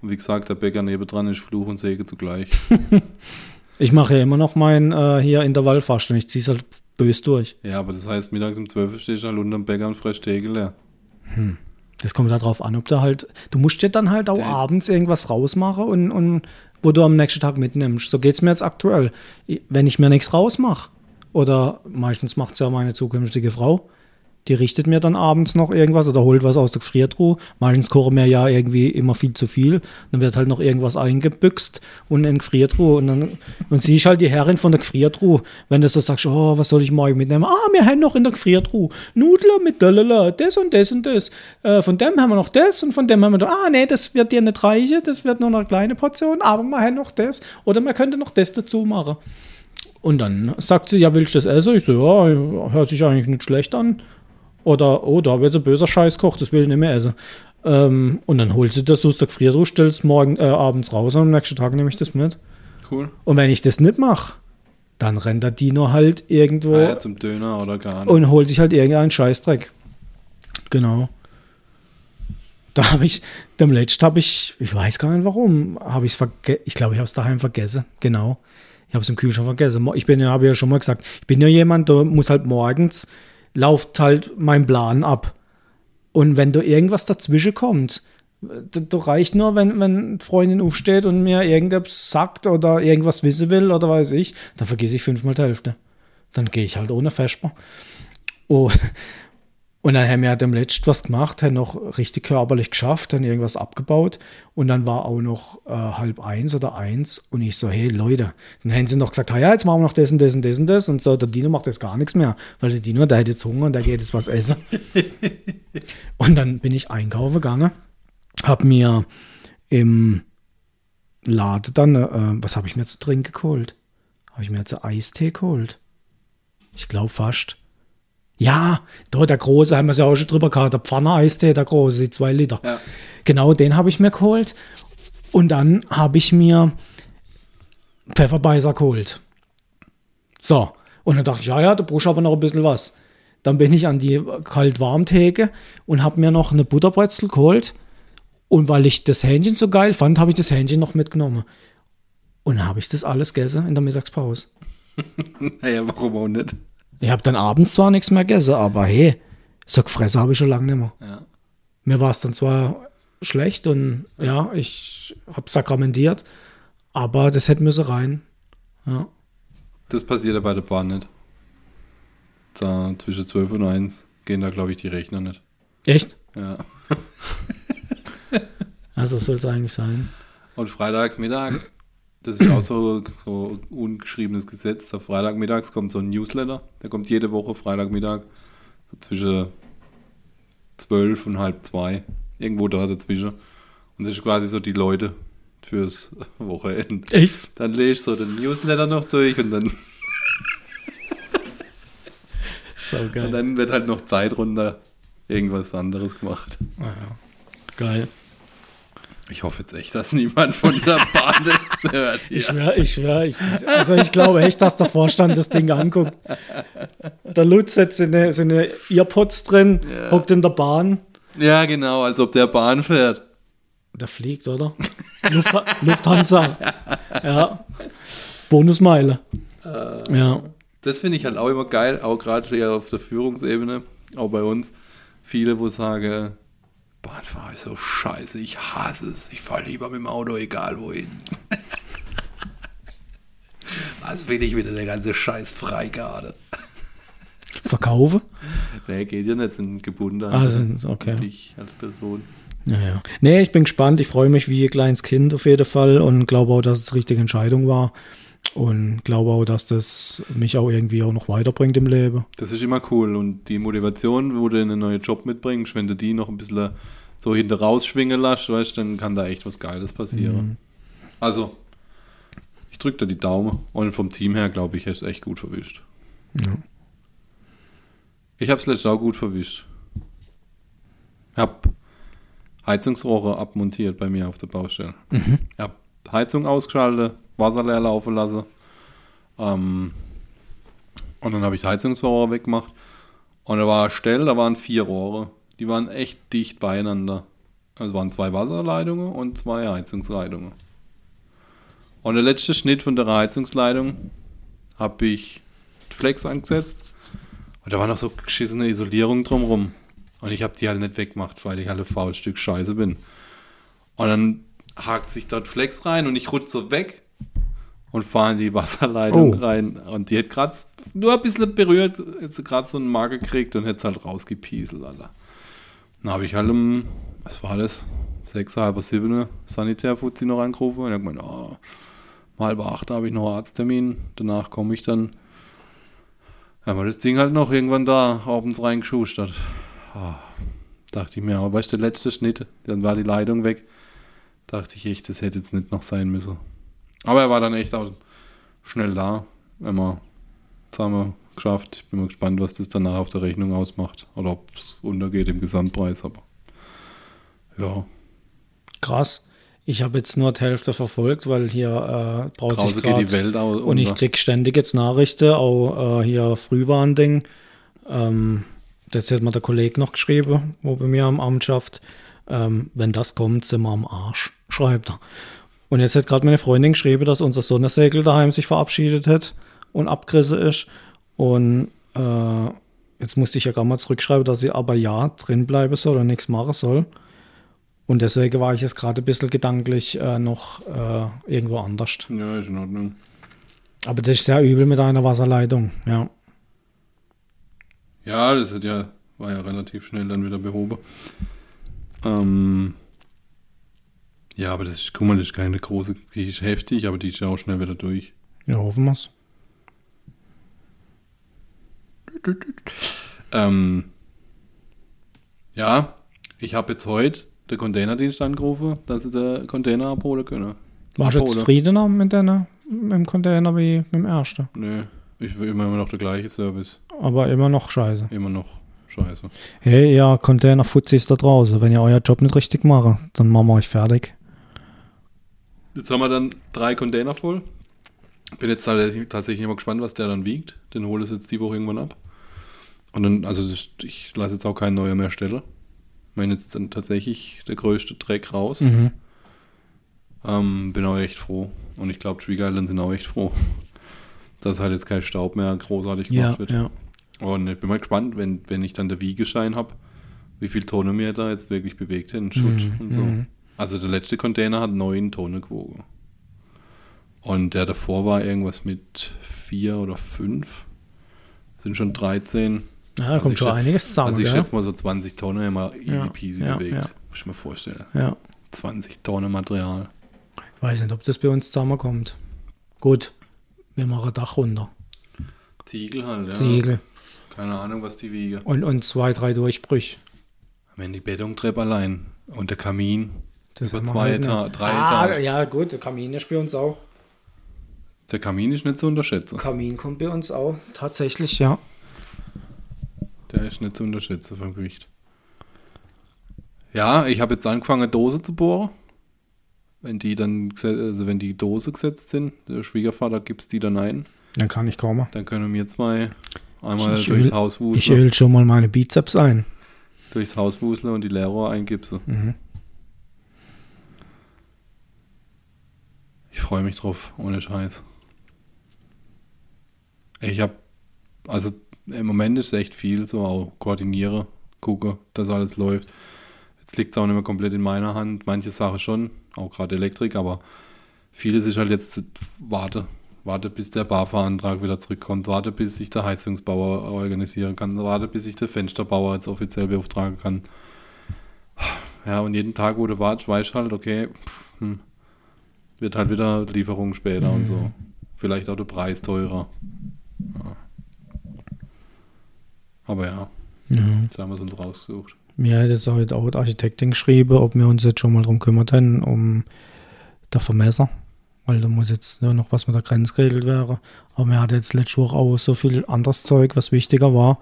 Und wie gesagt, der Bäcker nebendran ist Fluch und Säge zugleich. Ich mache ja immer noch mein äh, hier Intervallfasten, ich ziehe es halt bös durch. ja, aber das heißt, mittags um 12 Uhr stehst du halt unterm Bäcker und fress Tegel leer. Das kommt darauf an, ob du halt, du musst dir dann halt auch Der- abends irgendwas rausmachen und, und wo du am nächsten Tag mitnimmst. So geht es mir jetzt aktuell. Wenn ich mir nichts rausmache, oder meistens macht es ja meine zukünftige Frau, die richtet mir dann abends noch irgendwas oder holt was aus der Gefriertruhe. Meistens kochen wir ja irgendwie immer viel zu viel. Dann wird halt noch irgendwas eingebüxt und in Gefriertruhe. Und, dann, und sie ist halt die Herrin von der Gefriertruhe. Wenn du so sagst, oh, was soll ich morgen mitnehmen? Ah, wir haben noch in der Gefriertruhe Nudeln mit Lalala, das und das und das. Äh, von dem haben wir noch das und von dem haben wir noch, ah, nee, das wird dir nicht reichen, das wird nur eine kleine Portion, aber wir haben noch das. Oder man könnte noch das dazu machen. Und dann sagt sie, ja, willst du das essen? Ich so, ja, hört sich eigentlich nicht schlecht an. Oder, oh, da wird so böser Scheiß kocht, das will ich nicht mehr essen. Ähm, und dann holt sie das aus der Gefriertruhe, stellt es morgen äh, abends raus und am nächsten Tag nehme ich das mit. Cool. Und wenn ich das nicht mache, dann rennt der Dino halt irgendwo Ah, ja, zum Döner oder gar nicht. und holt sich halt irgendeinen Scheißdreck. Genau. Da habe ich, dem letzten habe ich, ich weiß gar nicht warum, habe ich es vergessen. Ich glaube, ich habe es daheim vergessen. Genau. Ich habe es im Kühlschrank vergessen. Ich bin ja, habe ja schon mal gesagt, ich bin ja jemand, der muss halt morgens, lauft halt mein Plan ab. Und wenn da irgendwas dazwischen kommt, da reicht nur, wenn, wenn Freundin aufsteht und mir irgendetwas sagt oder irgendwas wissen will oder weiß ich, dann vergesse ich fünfmal die Hälfte. Dann gehe ich halt ohne Vesper. Oh. Und dann haben wir dem letzten was gemacht, haben noch richtig körperlich geschafft, haben irgendwas abgebaut und dann war auch noch äh, halb eins oder eins und ich so, hey Leute, dann haben sie noch gesagt, ja, jetzt machen wir noch das und das und das und das und so, der Dino macht jetzt gar nichts mehr, weil der Dino, der hat jetzt Hunger und der geht jetzt was essen. und dann bin ich einkaufen gegangen, hab mir im Laden dann, äh, was habe ich mir zu trinken geholt? Habe ich mir jetzt einen Eistee geholt? Ich glaube fast. Ja, da der große, haben wir es ja auch schon drüber gehabt, der Pfanne-Eistee, der große, die zwei Liter. Ja. Genau, den habe ich mir geholt. Und dann habe ich mir Pfefferbeißer geholt. So, und dann dachte ich, ja, ja, da brauchst du aber noch ein bisschen was. Dann bin ich an die Kalt-Warm-Theke und habe mir noch eine Butterbrezel geholt. Und weil ich das Hähnchen so geil fand, habe ich das Hähnchen noch mitgenommen. Und dann habe ich das alles gegessen in der Mittagspause. Naja, warum auch nicht? Ich habe dann abends zwar nichts mehr gegessen, aber hey, so gefressen habe ich schon lange nicht mehr. Ja. Mir war es dann zwar schlecht und ja, ich habe sakramentiert, aber das hätte müssen rein. Ja. Das passiert ja bei der Bahn nicht. Da zwischen 12 und 1 gehen da, glaube ich, die Rechner nicht. Echt? Ja. Also soll es eigentlich sein. Und freitags mittags, das ist auch so, so ungeschriebenes Gesetz. Da Freitagmittags kommt so ein Newsletter. Der kommt jede Woche Freitagmittag so zwischen 12 und halb zwei. Irgendwo da dazwischen. Und das ist quasi so die Leute fürs Wochenende. Echt? Dann lese ich so den Newsletter noch durch und dann So Und geil. dann wird halt noch Zeit runter irgendwas anderes gemacht. Ja. Geil. Ich hoffe jetzt echt, dass niemand von der Bahn das hört. Ich hier. schwör, ich schwör, ich, also ich glaube echt, dass der Vorstand das Ding anguckt. Der Lutz hat seine, seine Earpods drin, hockt in der Bahn. Ja, genau, als ob der Bahn fährt. Der fliegt, oder? Luft, Lufthansa. Ja. Bonusmeile. Ja. Das finde ich halt auch immer geil, auch gerade auf der Führungsebene, auch bei uns. Viele, wo sagen, Bahnfahren ist so scheiße, ich hasse es, ich fahre lieber mit dem Auto, egal wohin. Was will ich wieder, der ganze Scheiß Freigarde? Verkaufe? Nee, geht ja nicht, sind gebunden an Ah, sind- okay. dich als Person. Ja, ja. Nee, ich bin gespannt. Ich freue mich wie ein kleines Kind auf jeden Fall und glaube auch, dass es die richtige Entscheidung war. Und glaube auch, dass das mich auch irgendwie auch noch weiterbringt im Leben. Das ist immer cool und die Motivation, wo du einen neuen Job mitbringst, wenn du die noch ein bisschen so hinter rausschwingen lässt, weißt, dann kann da echt was Geiles passieren. Also, ich drücke da die Daumen und vom Team her, glaube ich, hast du echt gut verwischt. Ja. Ich habe es letztes auch gut verwischt. Ich habe Heizungsrohre abmontiert bei mir auf der Baustelle. Ich habe Heizung ausgeschaltet, Wasser leer laufen lassen. Ähm, und dann habe ich Heizungsrohre weggemacht. Und da war eine Stelle, da waren vier Rohre. Die waren echt dicht beieinander. Also waren zwei Wasserleitungen und zwei Heizungsleitungen. Und der letzte Schnitt von der Heizungsleitung habe ich Flex angesetzt. Und da war noch so geschissene Isolierung drumrum. Und ich habe die halt nicht weggemacht, weil ich halt ein faules Stück Scheiße bin. Und dann hakt sich dort Flex rein und ich rutsche so weg und fahre in die Wasserleitung Oh. rein. Und die hat gerade nur ein bisschen berührt, jetzt gerade so einen Marke gekriegt und hätte es halt rausgepieselt, Alter. Dann habe ich halt um, was war das? Sechs, halb sieben Sanitärfuzzi noch angerufen und hat gemeint, oh, um halb acht habe ich noch einen Arzttermin, danach komme ich dann. Haben wir das Ding halt noch irgendwann da abends reingeschustert. Ah, dachte ich mir, aber weißt du, der letzte Schnitt, dann war die Leitung weg. Dachte ich echt, das hätte jetzt nicht noch sein müssen. Aber er war dann echt auch schnell da, wir das haben wir geschafft. Ich bin mal gespannt, was das danach auf der Rechnung ausmacht. Oder ob es untergeht im Gesamtpreis, aber ja, Krass. Ich habe jetzt nur die Hälfte verfolgt, weil hier äh, braut draußen sich geht die Welt aus. Und ich krieg ständig jetzt Nachrichten, auch äh, hier Frühwarnding. Ähm, das hat mir der Kollege noch geschrieben, wo bei mir am Amt schafft. Ähm, wenn das kommt, sind wir am Arsch, schreibt er. Und jetzt hat gerade meine Freundin geschrieben, dass unser Sonnensegel daheim sich verabschiedet hat und abgerissen ist. Und äh, jetzt musste ich ja gerade mal zurückschreiben, dass sie aber ja drin bleiben soll und nichts machen soll. Und deswegen war ich jetzt gerade ein bisschen gedanklich äh, noch äh, irgendwo anders. ja, ist in Ordnung. Aber das ist sehr übel mit einer Wasserleitung, ja. Ja, das hat ja, war ja relativ schnell dann wieder behoben. Ähm, ja, aber das ist, guck mal, das ist keine große, die ist heftig, aber die ist ja auch schnell wieder durch. Ja, hoffen wir's. Ähm, ja, ich habe jetzt heute den Containerdienst angerufen, dass sie den Container abholen können. Warst du jetzt Abholen. zufriedener mit, deiner, mit dem Container wie mit dem ersten? Nö, ich will immer noch der gleiche Service. Aber immer noch scheiße. Immer noch scheiße. Hey, ja, Container-Fuzis da draußen. Wenn ihr euer Job nicht richtig macht, dann machen wir euch fertig. Jetzt haben wir dann drei Container voll. Bin jetzt tatsächlich immer gespannt, was der dann wiegt. Den hole ich jetzt die Woche irgendwann ab. Und dann, also ich lasse jetzt auch keinen neuer mehr stellen. Wenn jetzt dann tatsächlich der größte Dreck raus. Mhm. Ähm, bin auch echt froh. Und ich glaube, Trigger Island sind auch echt froh, dass halt jetzt kein Staub mehr großartig gemacht Ja, wird. ja. Und ich bin mal gespannt, wenn, wenn ich dann der Wiegeschein habe, wie viel Tonnen mir da jetzt wirklich bewegt in Schutt Mhm, und so. mhm. Also der letzte Container hat neun Tonnen gewogen. Und der davor war irgendwas mit vier oder fünf. Sind schon 13. Ja, da Also kommt schon einiges zusammen. also ich gell? schätze mal so 20 Tonnen immer easy Ja, peasy ja, bewegt. ja. Muss ich mir vorstellen. ja. 20 Tonnen Material. Ich weiß nicht, ob das bei uns zusammenkommt. Gut, wir machen Dach runter. Ziegel halt, ja. Ziegel. Keine Ahnung, was die wiegen. Und, und zwei, drei Durchbrüche. Wenn die Betontreppe allein und der Kamin Das über zwei halt Eta nicht. drei ah, Etagen. Ja, gut, der Kamin ist bei uns auch. Der Kamin ist nicht zu unterschätzen. Kamin kommt bei uns auch, tatsächlich, ja. Der ist nicht zu unterschätzen vom Gewicht. Ja, ich habe jetzt angefangen, Dose zu bohren. Wenn die dann, also wenn die Dose gesetzt sind, der Schwiegervater gibt's die dann ein, Dann kann ich kommen. dann können wir zwei einmal Ich durchs öl- Haus Ich wuseln, öl schon mal meine Bizeps ein. durchs Haus wuseln und die Leerrohr eingipsen. Mhm. Ich freue mich drauf, ohne Scheiß. Ich habe, also im Moment ist echt viel, so auch koordiniere, gucke, dass alles läuft. Jetzt liegt es auch nicht mehr komplett in meiner Hand, manche Sachen schon, auch gerade Elektrik, aber vieles ist halt jetzt, warte, warte bis der BAFA-Antrag wieder zurückkommt, warte bis ich der Heizungsbauer organisieren kann, warte bis ich der Fensterbauer jetzt offiziell beauftragen kann. Ja, und jeden Tag, wo du wartest, weißt halt, okay, hm, wird halt wieder Lieferung später und so. Vielleicht auch der Preis teurer. Ja. Aber ja, Ja. jetzt haben wir es uns rausgesucht. Mir hat jetzt heute auch die Architektin geschrieben, ob wir uns jetzt schon mal drum kümmert hätten, um der Vermesser. Weil da muss jetzt ja, noch was mit der Grenze geregelt werden. Aber mir hat jetzt letzte Woche auch so viel anderes Zeug, was wichtiger war.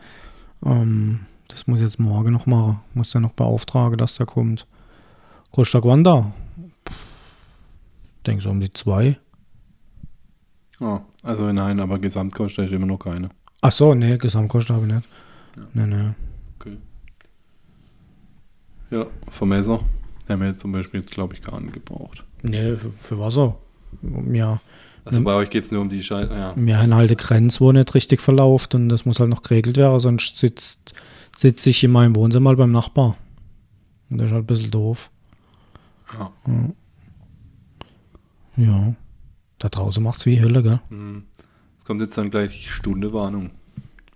Ähm, das muss ich jetzt morgen noch machen. Muss ja noch beauftragen, dass der kommt. Kostet wann da? Ich denke so um die zwei. Ah, also nein, aber Gesamtkosten ist immer noch keine. Ach so, nee, Gesamtkosten habe ich nicht. Nee, nee. Okay. Ja, Vermesser haben wir jetzt zum Beispiel jetzt, glaube ich, gar nicht gebraucht. Nee, für, für was so? Ja. Also Mhm. bei euch geht es nur um die Scheiße. Ja. Wir haben halt eine Grenze, wo nicht richtig verläuft und das muss halt noch geregelt werden, sonst sitzt, sitze ich in meinem Wohnzimmer beim Nachbar. Und das ist halt ein bisschen doof. ja. Ja. Da draußen macht's wie Hölle, gell? Hm. Es kommt jetzt dann gleich die Stunde Warnung.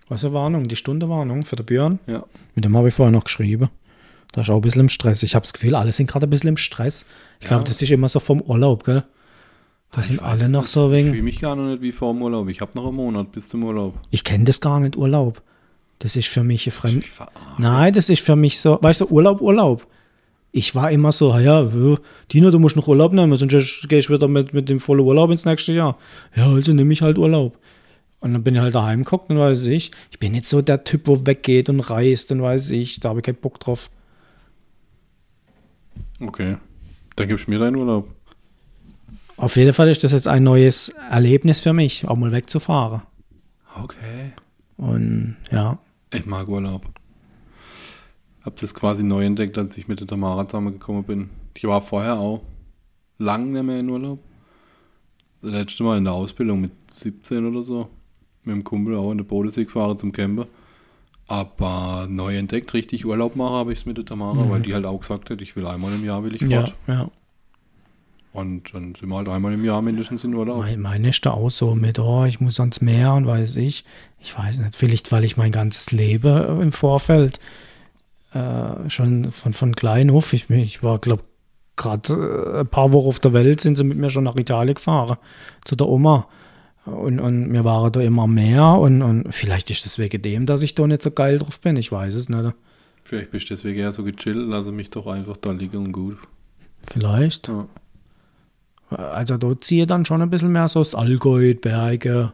Was ist Warnung? Die Stunde Warnung für den Björn? Ja. Mit dem habe ich vorher noch geschrieben. Da ist auch ein bisschen im Stress. Ich habe das Gefühl, alle sind gerade ein bisschen im Stress. Ich glaube, Ja. das ist immer so vom Urlaub, gell? Da Ich sind weiß alle noch so Ich wegen. fühle mich gar noch nicht wie vor dem Urlaub. Ich habe noch einen Monat bis zum Urlaub. Ich kenne das gar nicht, Urlaub. Das ist für mich ein Fremd. Ich. Nein, das ist für mich so, weißt du, Urlaub, Urlaub. Ich war immer so, "Ah ja, Dino, du musst noch Urlaub nehmen, sonst gehe ich wieder mit, mit dem vollen Urlaub ins nächste Jahr. Ja, also nehme ich halt Urlaub. Und dann bin ich halt daheim geguckt und weiß ich, ich bin nicht so der Typ, wo weggeht und reist und weiß ich, da habe ich keinen Bock drauf. Okay. Dann gibst du mir deinen Urlaub. Auf jeden Fall ist das jetzt ein neues Erlebnis für mich, auch mal wegzufahren. Okay. Und ja, Ich mag Urlaub. Hab das quasi neu entdeckt, als ich mit der Tamara zusammengekommen bin. Ich war vorher auch lang nicht mehr in Urlaub. Das letzte Mal in der Ausbildung mit 17 oder so. Mit dem Kumpel auch in der Bodensee gefahren zum Camper. Aber neu entdeckt, richtig Urlaub machen habe ich es mit der Tamara, weil die halt auch gesagt hat, ich will einmal im Jahr will ich ja, fort. ja. Und dann sind wir halt einmal im Jahr mindestens in Urlaub. Mein, meine ist da auch so mit, oh, ich muss ans Meer und weiß ich. Ich weiß nicht, vielleicht, weil ich mein ganzes Leben im Vorfeld äh, schon von, von klein auf, ich, ich war, glaube gerade äh, ein paar Wochen auf der Welt, sind sie mit mir schon nach Italien gefahren, zu der Oma. Und, und wir waren da immer mehr und, und vielleicht ist das wegen dem, dass ich da nicht so geil drauf bin, ich weiß es nicht. Vielleicht bist du deswegen eher so gechillt, lasse mich doch einfach da liegen und gut. Vielleicht. Ja. Also da ziehe ich dann schon ein bisschen mehr so das Allgäu, Berge,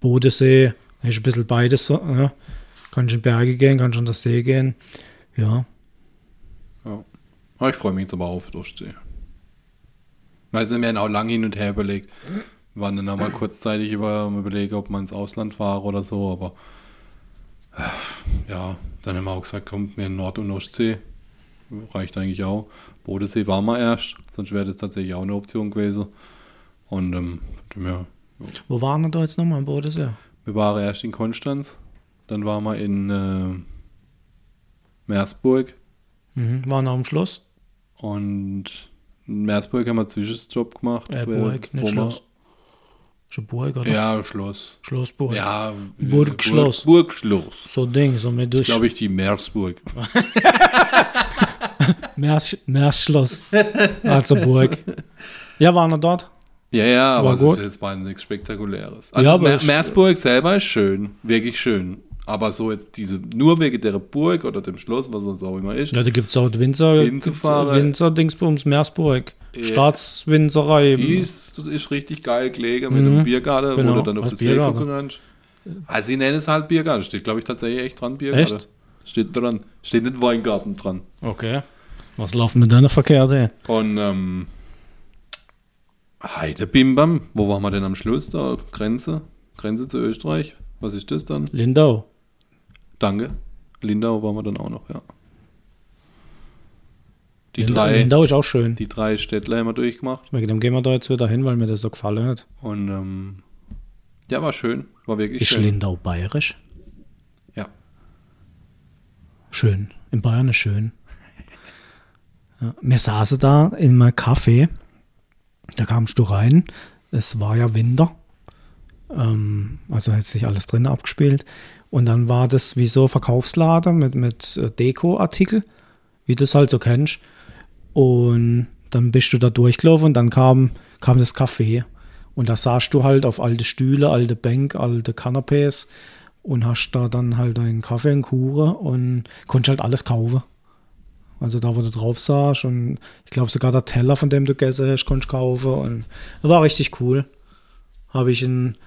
Bodensee. Da ist ein bisschen beides so. Ja. Kannst in Berge gehen, kannst an den See gehen. Ja. Ja. Aber ich freue mich jetzt aber auf Durchsee. Weil wir haben auch lange hin und her überlegt. Wir waren dann auch mal kurzzeitig über am überlegen, ob man ins Ausland fahre oder so, aber äh, ja, dann haben wir auch gesagt, kommt mir Nord- und Ostsee. Reicht eigentlich auch. Bodensee war mal erst, sonst wäre das tatsächlich auch eine Option gewesen. Und ähm, dem her, Wo waren wir da jetzt nochmal im Bodensee? wir waren erst in Konstanz, dann waren wir in äh, Meersburg, Mhm. Waren wir am Schloss? Und in Meersburg haben wir einen Zwischenstopp gemacht. Äh, Burg, nicht Schloss. Schon Burg, oder? Ja, Schloss. Schlossburg. Ja, Burgschloss. Burg, Burgschloss. So Ding, so mit durch Glaube ich, die Meersburg. Meers, Meersschloss. also Burg. Ja, waren wir dort? Ja, ja, aber War das gut. ist jetzt mal nichts Spektakuläres. Also Ja, es- Meersburg selber ist schön, wirklich schön. Aber so jetzt diese, nur wegen der Burg oder dem Schloss, was es auch immer ist, Ja, da gibt es auch Winzer. Winzer Dingsbums, Meersburg. Ja. Staatswinzerei. die ist, das ist richtig geil gelegen mit Mhm. dem Biergarten, Genau, wo du dann auf das See gucken kannst. Also sie nennen es halt Biergarten, steht glaube ich tatsächlich echt dran Biergarten. Echt? Steht dran. Steht nicht Weingarten dran. Okay. Was laufen mit deiner Verkehrte? Und ähm, Heidebimbam, wo waren wir denn am Schluss da? Grenze? Grenze zu Österreich? Was ist das dann? Lindau. Danke. Lindau waren wir dann auch noch, ja. Die Lindau, drei, Lindau ist auch schön. die drei Städtler haben wir durchgemacht. Wegen dem gehen wir da jetzt wieder hin, weil mir das so gefallen hat. Und ähm, ja, war schön. War wirklich Ist schön. Lindau bayerisch? Ja. Schön. In Bayern ist schön. Ja, wir saßen da in meinem Café. Da kamst du rein. Es war ja Winter. Ähm, also hat sich alles drin abgespielt. Und dann war das wie so Verkaufsladen mit, mit äh, Deko-Artikel, wie du es halt so kennst. Und dann bist du da durchgelaufen und dann kam, kam das Café. Und da saßt du halt auf alte Stühle, alte Bänke, alte Canapés und hast da dann halt deinen Kaffee und Kuchen und konntest halt alles kaufen. Also da, wo du drauf saßt und ich glaube sogar der Teller, von dem du gegessen hast, konntest kaufen und war richtig cool. Habe ich ein,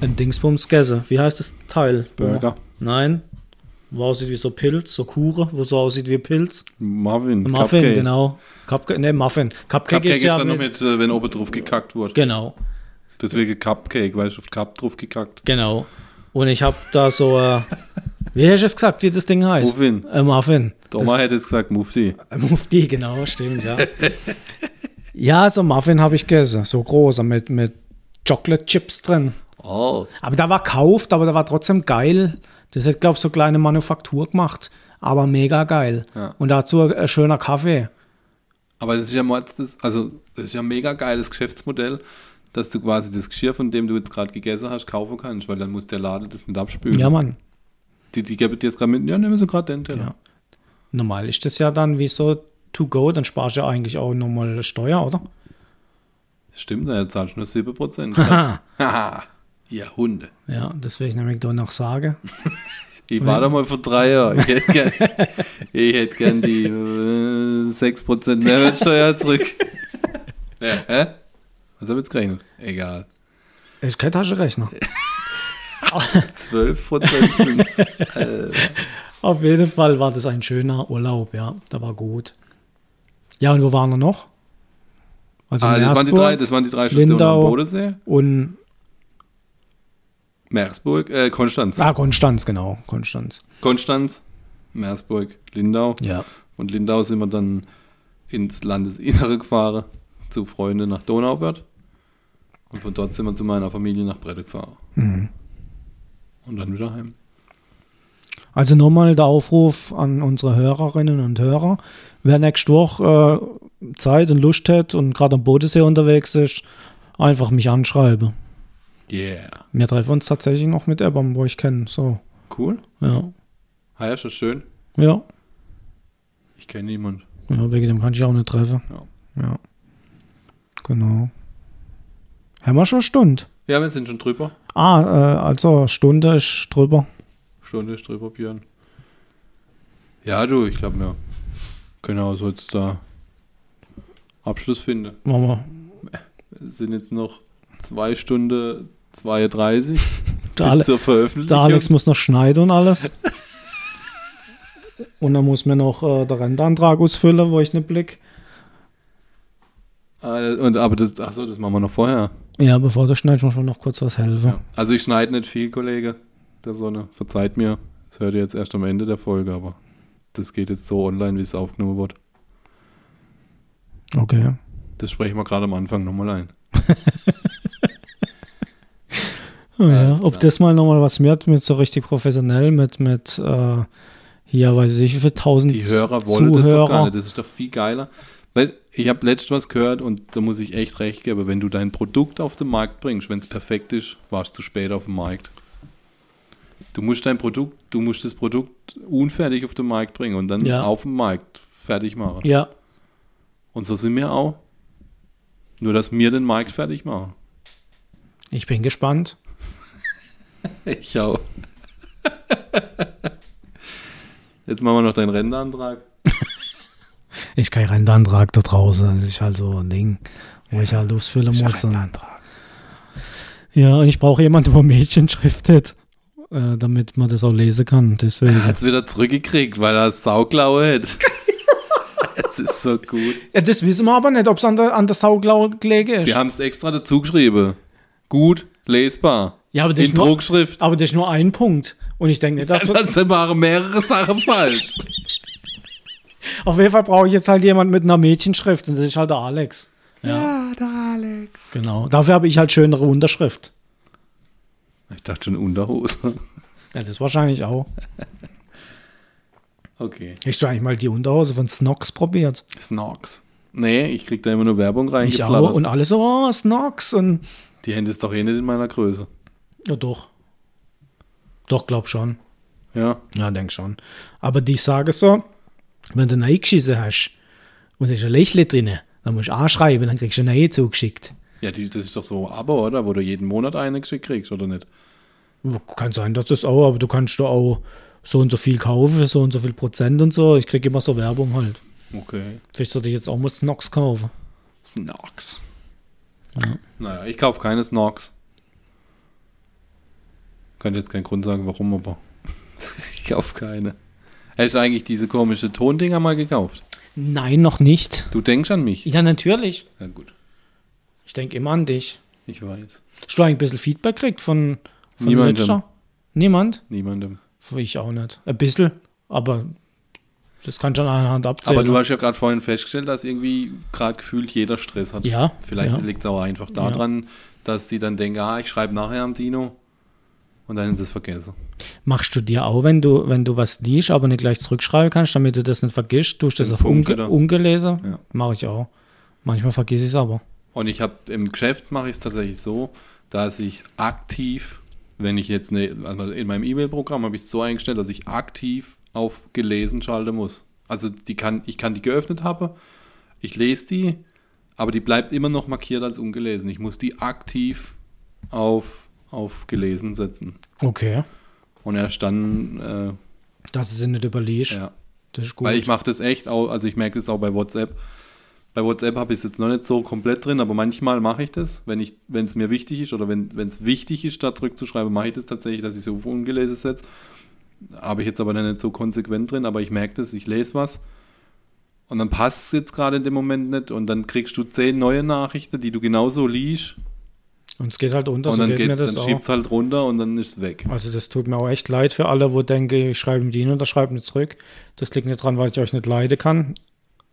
ein Dingsbums gegessen. Wie heißt das Teil? Burger. Nein. Wo aussieht wie so Pilz, so Kuchen, wo so aussieht wie Pilz. Muffin. Muffin, Cupcake. genau. Cupcake, ne, Muffin. Cupcake, Cupcake ist ist ja dann noch mit, äh, wenn oben drauf gekackt wurde. Genau, Deswegen Cupcake, weil ich auf Cup drauf gekackt. genau. Und ich habe da so, äh, wie hast du es gesagt, wie das Ding heißt? Muffin. Äh, Muffin. Doma hätte jetzt gesagt Mufti. Das, Mufti, genau, stimmt, ja. ja, so Muffin habe ich gegessen, so großer, mit, mit Chocolate Chips drin. Oh. Aber da war kauft, aber da war trotzdem geil. Das hat, glaube ich, so kleine Manufaktur gemacht. Aber mega geil. Ja. Und dazu ein schöner Kaffee. Aber das ist ja mal das, also das ist ja ein mega geiles Geschäftsmodell, dass du quasi das Geschirr, von dem du jetzt gerade gegessen hast, kaufen kannst, weil dann muss der Laden das nicht abspülen. Ja, Mann. Die, die geben dir jetzt gerade mit, ja, nehmen sie gerade den Teller. Ja. Normal ist das ja dann wie so to go, dann sparst du ja eigentlich auch nochmal Steuer, oder? Stimmt, da zahlst du nur 7%. Haha. Ihr Hunde. Ja, das will ich nämlich doch noch sagen. Ich war da mal vor drei Jahren. Ich hätte gern, ich hätte gern die äh, 6% Mehrwertsteuer zurück. Ja, hä? Was hab ich jetzt gerechnet? Egal. Ich kein Taschenrechner. 12% sind Auf jeden Fall war das ein schöner Urlaub, ja. Da war gut. Ja, und wo waren wir noch? Also ah, das waren die drei, das waren die drei Stationen Lindau. am Bodensee. und Meersburg, äh, Konstanz. ah, Konstanz, genau, Konstanz. Konstanz, Meersburg, Lindau. Ja. Und Lindau sind wir dann ins Landesinnere gefahren, zu Freunden nach Donauwörth. Und von dort sind wir zu meiner Familie nach Brette gefahren. Mhm. Und dann wieder heim. Also nochmal der Aufruf an unsere Hörerinnen und Hörer. Wer nächste Woche äh, Zeit und Lust hat und gerade am Bodensee unterwegs ist, einfach mich anschreiben. Yeah. Wir treffen uns tatsächlich noch mit Ebam, wo ich kenne. So, Cool. ja. Ah ja, schon schön. Ja. Ich kenne niemanden. Ja, wegen dem kann ich auch nicht treffen. Ja. Ja. Genau. Haben wir schon eine Stunde? Ja, wir sind schon drüber. Ah, äh, also Stunde ist drüber. Stunde ist drüber, Björn. Ja, du, ich glaube, wir können auch so jetzt da Abschluss finden. Machen wir. Es sind jetzt noch zwei Stunden 32 Der, bis zur Veröffentlichung. der Alex muss noch schneiden und alles. und dann muss mir noch äh, der Renteantrag ausfüllen, wo ich nicht blick. Ah, und, aber das, ach so, das machen wir noch vorher. Ja, bevor du schneidest, muss man noch kurz was helfen. Ja. Also ich schneide nicht viel, Kollege. Der Sonne. Verzeiht mir. Das hört ihr jetzt erst am Ende der Folge, aber das geht jetzt so online, wie es aufgenommen wird. Okay. Das sprechen wir gerade am Anfang nochmal ein. Ja, Alles ob das mal nochmal was wird, mit so richtig professionell, mit, mit äh, hier weiß ich wie viel tausend Die Hörer wollen das doch Zuhörer. gar nicht. Das ist doch viel geiler. Weil ich habe letztens was gehört und da muss ich echt recht geben. Wenn du dein Produkt auf den Markt bringst, wenn es perfekt ist, warst du zu spät auf dem Markt. Du musst dein Produkt, du musst das Produkt unfertig auf den Markt bringen und dann Ja. auf dem Markt fertig machen. Ja, Und so sind wir auch. Nur, dass wir den Markt fertig machen. ich bin gespannt. Ich auch. Jetzt machen wir noch deinen Rentenantrag. Ich kein Renteantrag da draußen. Das ist halt so ein Ding, wo ich halt ausfüllen muss. Ja, ich brauche jemanden, der Mädchenschrift hat. äh, damit man das auch lesen kann. Deswegen. Er hat es wieder zurückgekriegt, weil er Sauklaue hat. Es ist so gut. Ja, das wissen wir aber nicht, ob es an der, an der Sauklaue gelegen ist. Sie haben es extra dazu geschrieben. Gut, lesbar. Ja, aber das In ist nur- Druckschrift. Aber das ist nur ein Punkt. Und ich denke nicht, dass Das sind waren mehrere Sachen falsch. auf jeden Fall brauche ich jetzt halt jemand mit einer Mädchenschrift und das ist halt der Alex. Ja, der Alex. Genau. Dafür habe ich halt schönere Unterschrift. Ich dachte schon Unterhose. Ja, das wahrscheinlich auch. Okay. Hast du eigentlich mal die Unterhose von Snox probiert? Snorks. Nee, ich krieg da immer nur Werbung Ich auch. Und alle so, oh, Snox. Und Die Hände ist doch eh nicht in meiner Größe. Ja, doch. Doch, glaub schon. Ja. Ja, denk schon. Aber die sagen so, wenn du eine eingeschissen hast und es ist ein Lächeln drin, dann musst du anschreiben, dann kriegst du eine neue zugeschickt. Ja, die, das ist doch so ein Abo, oder? Wo du jeden Monat eine geschickt kriegst, oder nicht? Kann sein, dass das auch, aber du kannst da auch so und so viel kaufen, so und so viel Prozent und so. Ich kriege immer so Werbung halt. Okay. Vielleicht sollte ich jetzt auch mal Snox kaufen. Snorks. Naja, ich kaufe keine Snorks. Kann jetzt keinen Grund sagen, warum, aber ich kaufe keine. Hast du eigentlich diese komische Tondinger mal gekauft? Nein, noch nicht. Du denkst an mich? Ja, natürlich. Ja, gut. Ich denke immer an dich. Ich weiß. Hast du eigentlich ein bisschen Feedback gekriegt von, von Niemandem. Letzter? Niemand? Niemandem. Ich auch nicht. Ein bisschen, aber das kann schon an einer Hand abzählen. Aber du hast ja gerade vorhin festgestellt, dass irgendwie gerade gefühlt jeder Stress hat. Ja, Vielleicht ja. liegt es auch einfach daran, dass die dann denken, ah, ich schreibe nachher am Dino und dann ist es vergessen. Machst du dir auch, wenn du, wenn du was liest, aber nicht gleich zurückschreiben kannst, damit du das nicht vergisst, tust du das auf unge ungelesen? Ja. Mache ich auch. Manchmal vergesse ich es aber. Und ich habe im Geschäft mache ich es tatsächlich so, dass ich aktiv, wenn ich jetzt ne, also in meinem E-Mail-Programm habe ich es so eingestellt, dass ich aktiv auf gelesen schalten muss. Also die kann, ich kann die geöffnet haben, ich lese die, aber die bleibt immer noch markiert als ungelesen. Ich muss die aktiv auf, auf gelesen setzen. Okay. Und erst dann, äh, du sie nicht überliest. ja. Das ist gut. Weil ich mache das echt auch, also ich merke das auch bei WhatsApp. Bei WhatsApp habe ich es jetzt noch nicht so komplett drin, aber manchmal mache ich das, wenn ich, wenn es mir wichtig ist oder wenn es wichtig ist, da zurückzuschreiben, mache ich das tatsächlich, dass ich so auf ungelesen setze. Habe ich jetzt aber nicht so konsequent drin, aber ich merke das, ich lese was und dann passt es jetzt gerade in dem Moment nicht und dann kriegst du zehn neue Nachrichten, die du genauso liest Und es geht halt unter, und so dann, geht, geht, mir dann schiebt es halt runter und dann ist es weg. Also das tut mir auch echt leid für alle, wo denke, ich schreibe ihm die und schreibe nicht zurück. Das liegt nicht dran, weil ich euch nicht leiden kann.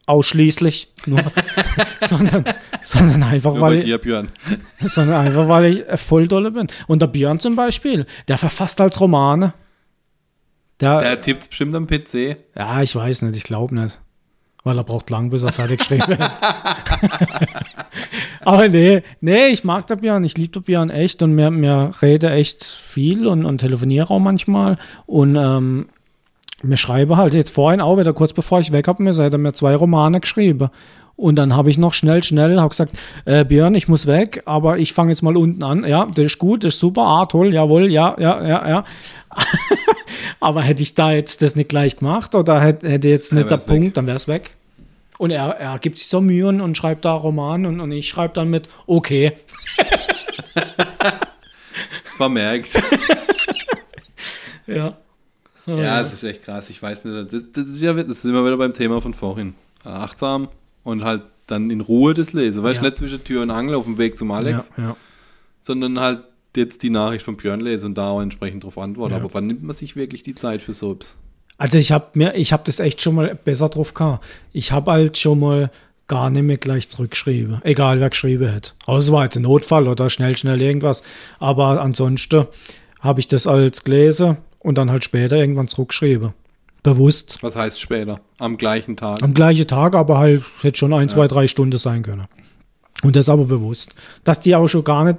Ausschließlich. Nur, sondern, sondern einfach, Nur weil, dir, Björn. sondern einfach, weil ich voll dolle bin. Und der Björn zum Beispiel, der verfasst als Romane. Der, Der tippt es bestimmt am PC. ja, ich weiß nicht, ich glaube nicht. Weil er braucht lang, bis er fertig geschrieben hat. Aber nee, nee, ich mag den Björn, ich liebe den Björn echt und mir, mir rede echt viel und, und telefoniere auch manchmal. Und ähm, mir schreibe halt jetzt vorhin auch wieder, kurz bevor ich weg habe, mir hat er mir zwei Romane geschrieben. Und dann habe ich noch schnell, schnell, habe gesagt, äh, Björn, ich muss weg, aber ich fange jetzt mal unten an. Ja, das ist gut, das ist super, ah, toll, jawohl, ja, ja, ja, ja. aber hätte ich da jetzt das nicht gleich gemacht oder hätte, hätte jetzt nicht der wär's weg. Punkt, dann wäre es weg. Und er, er gibt sich so Mühe und, schreibt da Roman und, und ich schreibe dann mit, okay. Vermerkt. Ja. Ja, es ist echt krass. Ich weiß nicht. Das, das ist ja das sind wir wieder beim Thema von vorhin. Achtsam und halt dann in Ruhe das lesen. Weißt du, Ja. nicht zwischen Tür und Angel auf dem Weg zum Alex, Ja, ja. sondern halt jetzt die Nachricht von Björn lesen und da auch entsprechend drauf antworten. Ja. Aber wann nimmt man sich wirklich die Zeit für Soaps? Also ich habe mir, ich habe das echt schon mal besser drauf gehabt. Ich habe halt schon mal gar nicht mehr gleich zurückgeschrieben. Egal wer geschrieben hat. Außer es war jetzt ein Notfall oder schnell, schnell irgendwas. Aber ansonsten habe ich das als gelesen und dann halt später irgendwann zurückgeschrieben. Bewusst. Was heißt später? Am gleichen Tag. Am gleichen Tag, aber halt hätte schon ein, zwei, drei Stunden sein können. Und das aber bewusst. Dass die auch schon gar nicht,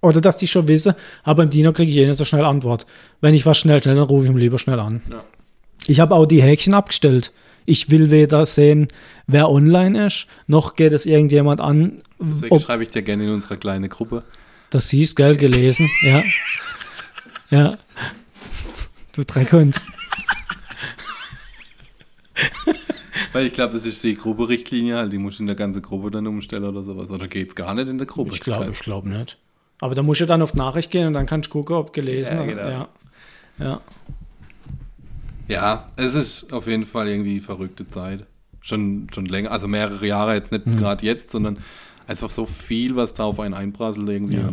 oder dass die schon wissen, aber im Dino kriege ich eh nicht so schnell Antwort. Wenn ich was schnell, schnell, dann rufe ich ihn lieber schnell an. Ja. Ich habe auch die Häkchen abgestellt. Ich will weder sehen, wer online ist, noch geht es irgendjemand an, Deswegen schreibe ich dir gerne in unsere kleine Gruppe. das siehst, gell, gelesen. ja. Ja. Du Dreckhund. Weil ich glaube, das ist die Gruppe-Richtlinie halt. Die musst du in der ganzen Gruppe dann umstellen oder sowas. Oder geht es gar nicht in der Gruppe? Ich glaube, ich glaube nicht. Aber da musst du dann auf Nachricht gehen und dann kannst du gucken, ob gelesen Ja, oder- genau. ja. Ja. Ja, es ist auf jeden Fall irgendwie verrückte Zeit. Schon, schon länger, also mehrere Jahre, jetzt nicht gerade jetzt, sondern einfach so viel, was da auf einen einprasselt irgendwie. Ja.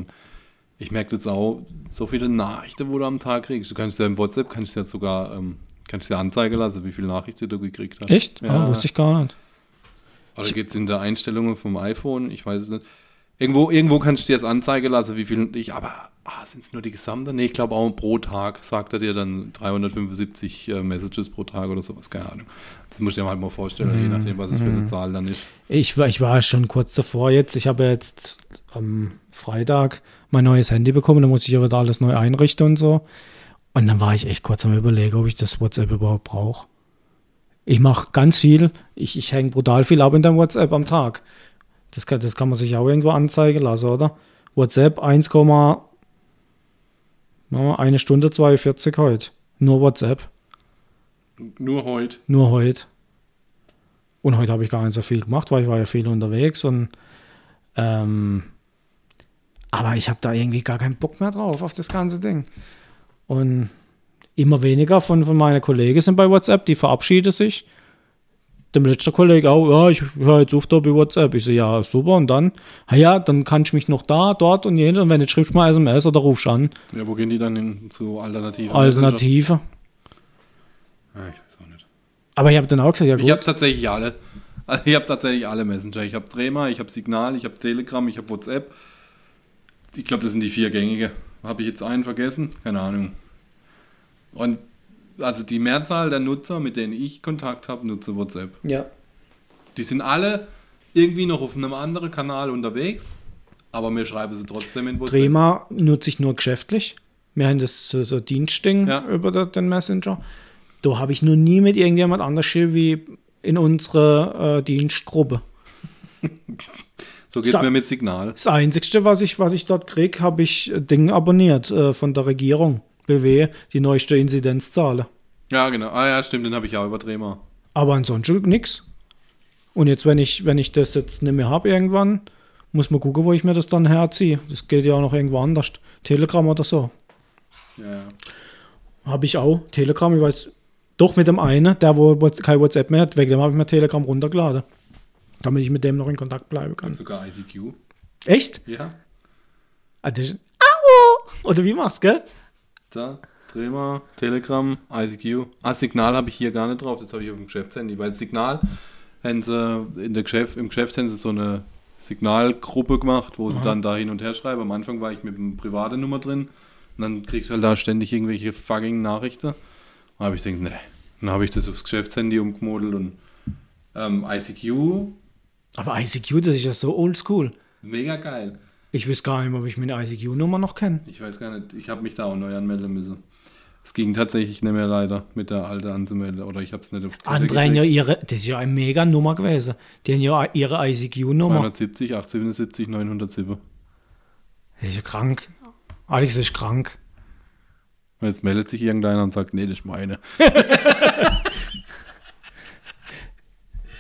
Ich merke jetzt auch, so viele Nachrichten, wo du am Tag kriegst. Du kannst ja im WhatsApp, kannst du ja sogar, ähm, kannst dir anzeigen lassen, wie viele Nachrichten du gekriegt hast. Echt? Ja. Ah, wusste ich gar nicht. Oder geht es in der Einstellungen vom iPhone? Ich weiß es nicht. Irgendwo, irgendwo kannst du dir das anzeigen lassen, wie viel ich, aber ah, sind es nur die gesamte? Nee, ich glaube auch pro Tag sagt er dir dann 375 äh, Messages pro Tag oder sowas, keine Ahnung. Das musst du dir halt mal vorstellen, je nachdem, was es für eine Zahl dann ist. Ich war, ich war schon kurz davor jetzt. Ich habe jetzt am Freitag mein neues Handy bekommen. Da muss ich aber da alles neu einrichten und so. Und dann war ich echt kurz am Überlegen, ob ich das WhatsApp überhaupt brauche. Ich mache ganz viel. Ich, ich hänge brutal viel ab in dem WhatsApp am Tag. Das kann, das kann man sich auch irgendwo anzeigen lassen, oder? WhatsApp 1, machen wir eine Stunde 42 heute. Nur WhatsApp. Nur heute. Nur heute. Und heute habe ich gar nicht so viel gemacht, weil ich war ja viel unterwegs und ähm, aber ich habe da irgendwie gar keinen Bock mehr drauf, auf das ganze Ding. Und immer weniger von, von meinen Kollegen sind bei WhatsApp, die verabschieden sich. Dem letzten Kollege auch, ja, ich höre jetzt auf da bei WhatsApp. Ich so, ja, super, und dann, ah ja, dann kann ich mich noch da, dort und jenes, und wenn nicht, schreibst du mal SMS oder rufst an. Ja, wo gehen die dann hin zu Alternativen? Alternative. Ja, ich weiß auch nicht. Aber ich habe dann auch gesagt, ja Ich gut, habe tatsächlich alle. Ich habe tatsächlich alle Messenger. Ich habe Trema, ich habe Signal, ich habe Telegram, ich habe WhatsApp. Ich glaube, das sind die vier gängige. Habe ich jetzt einen vergessen? Keine Ahnung. Und also die Mehrzahl der Nutzer, mit denen ich Kontakt habe, nutze WhatsApp. ja. Die sind alle irgendwie noch auf einem anderen Kanal unterwegs, aber mir schreiben sie trotzdem in WhatsApp. Trema nutze ich nur geschäftlich. Wir haben das so, so Dienstding Ja. über den Messenger. Da habe ich noch nie mit irgendjemand anders geschrieben wie in unserer äh, Dienstgruppe. So geht es mir mit Signal. Das Einzige, was ich, was ich dort kriege, habe ich Ding abonniert äh, von der Regierung. BW, die neueste Inzidenzzahlen. Ja, genau. Ah ja, stimmt, den habe ich auch über Trema. Aber ansonsten nix. Und jetzt, wenn ich, wenn ich das jetzt nicht mehr habe irgendwann, muss man gucken, wo ich mir das dann herziehe. Das geht ja auch noch irgendwo anders. Telegram oder so. Ja, ja. Habe ich auch. Telegram, ich weiß, doch mit dem einen, der wo kein WhatsApp mehr hat, wegen dem habe ich mir Telegram runtergeladen. Damit ich mit dem noch in Kontakt bleiben kann. Sogar ICQ. Echt? Ja. Ah, das Au! Oder wie machst du, gell? Da, Trema, Telegram, ICQ. Ah, Signal habe ich hier gar nicht drauf, das habe ich auf dem Geschäftshandy, weil Signal haben sie in der Geschäft, im Geschäft haben sie so eine Signalgruppe gemacht, wo sie dann da hin und her schreiben. Am Anfang war ich mit einer privaten Nummer drin und dann kriegst du halt da ständig irgendwelche fucking Nachrichten. Da habe ich gedacht, nee. Dann habe ich das aufs Geschäftshandy umgemodelt und ähm, ICQ, Aber ICQ, das ist ja so oldschool. mega geil. Ich weiß gar nicht mehr, ob ich meine ICQ-Nummer noch kenne. Ich weiß gar nicht, ich habe mich da auch neu anmelden müssen. Es ging tatsächlich nicht mehr leider mit der alten anzumelden oder ich habe es nicht auf die Andere haben ja ihre, das ist ja eine mega Nummer gewesen. Die haben ja ihre ICQ-Nummer. 270, 877, 907. Das ist ja krank. Alex ist krank. Jetzt meldet sich irgendeiner und sagt, nee, das ist meine.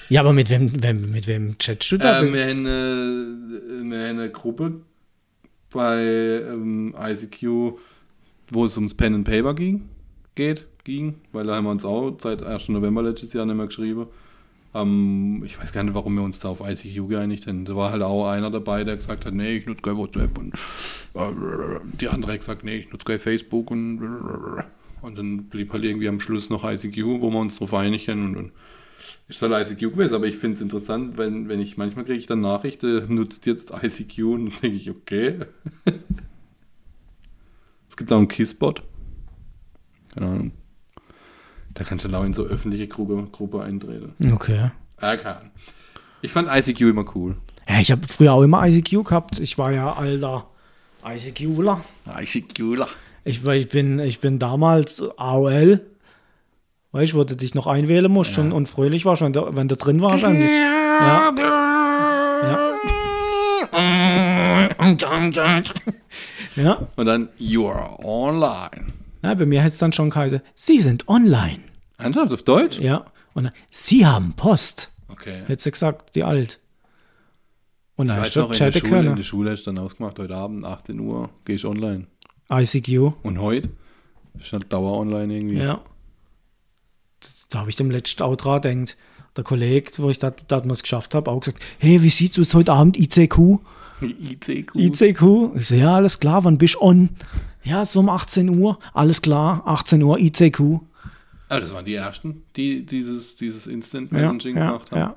Ja, aber mit wem, wem, mit wem chattest du da? Äh, wir, haben eine, wir haben eine Gruppe bei ähm, ICQ, wo es ums Pen and Paper ging, geht, ging, weil da haben wir uns auch seit 1. November letztes Jahr nicht mehr geschrieben. Ähm, ich weiß gar nicht, warum wir uns da auf ICQ geeinigt haben. Da war halt auch einer dabei, der gesagt hat, nee, ich nutze kein WhatsApp und äh, die andere hat gesagt, nee, ich nutze kein Facebook und und dann blieb halt irgendwie am Schluss noch ICQ, wo wir uns drauf einigen und, und ist halt ICQ gewesen, aber ich finde es interessant, wenn, wenn ich manchmal kriege ich dann Nachrichten, nutzt jetzt ICQ und dann denke ich, okay. es gibt auch einen Kissbot. Keine Ahnung. Da kannst du dann auch in so öffentliche Gruppe, Gruppe eintreten. Okay. Ah, keine Ahnung. Ich fand ICQ immer cool. Ja, ich habe früher auch immer ICQ gehabt. Ich war ja alter ICQler. ICQler. Ich, ich bin, ich bin damals AOL. Weißt du, wo du dich noch einwählen musst und, und fröhlich warst, wenn du, wenn du drin warst eigentlich. Ja. Ja. ja. Und dann, you are online. Na, bei mir hätte es dann schon geheißen, Sie sind online. Ernsthaft auf Deutsch? Ja. Und dann, Sie haben Post. Okay. Hätte sie gesagt, die alt. Und dann Ich hast du in der, Schule, in der Schule hast du dann ausgemacht, heute Abend, 18 Uhr, gehe ich online. ICQ. Und heute? Ist halt Dauer online irgendwie. Ja. Das- Da habe ich dem letzten dran denkt. Der Kollege, wo ich da, da es geschafft habe, auch gesagt, hey, wie sieht's aus heute Abend ICQ? ICQ. ICQ? Ich so, ja, alles klar, wann bist du on? Ja, so um 18 Uhr, alles klar, 18 Uhr ICQ. Ah, das waren die ersten, die dieses, dieses Instant Ja, Messaging ja, gemacht haben. ja,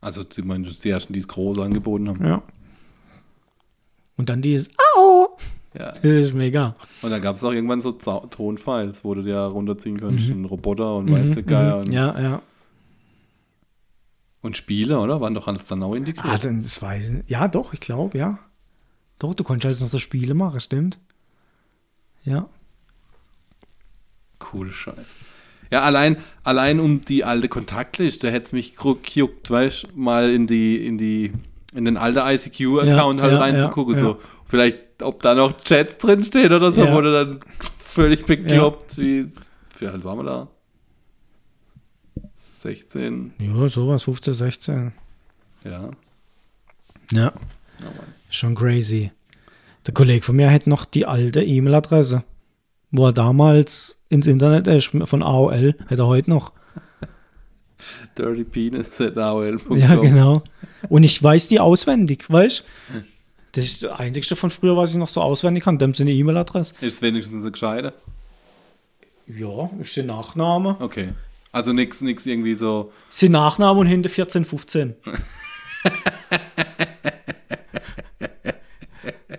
Also die, die ersten, die es groß angeboten haben. ja. Und dann dieses, au! Ja. Das ist mega. Und dann gab es auch irgendwann so Tonfiles, wo du dir runterziehen konntest, einen Roboter und weißt du, Geier und, Mhm. Ja, ja. und Spiele, oder? Waren doch alles dann auch integriert. Ah, dann, das weiß ich. Ja, doch, ich glaube, ja. Doch, du konntest halt noch so Spiele machen, stimmt. Ja. Coole Scheiße. Ja, allein, allein um die alte Kontaktliste hätte es mich gejuckt, weißt du, mal in die, in die, in den alten ICQ-Account Ja, halt ja, reinzugucken. ja, so. Vielleicht, ob da noch Chats drinstehen oder so, Ja. du dann völlig bekloppt, wie es- wie alt waren wir da? 16, Ja, sowas, 15, 16. ja. Ja. Ja, Mann. Schon crazy. Der Kollege von mir hat noch die alte E-Mail-Adresse, wo er damals ins Internet ist, von AOL, hat er heute noch. Dirty Penis at AOL.com. Ja, genau. Und ich weiß die auswendig, weißt du? Das ist das Einzige von früher, was ich noch so auswendig kann. Dem seine E-Mail-Adresse. Ist wenigstens eine gescheite. Ja, ist der Nachname. Okay. Also nix, nix irgendwie so. Sein Nachname und hinter 14, 15.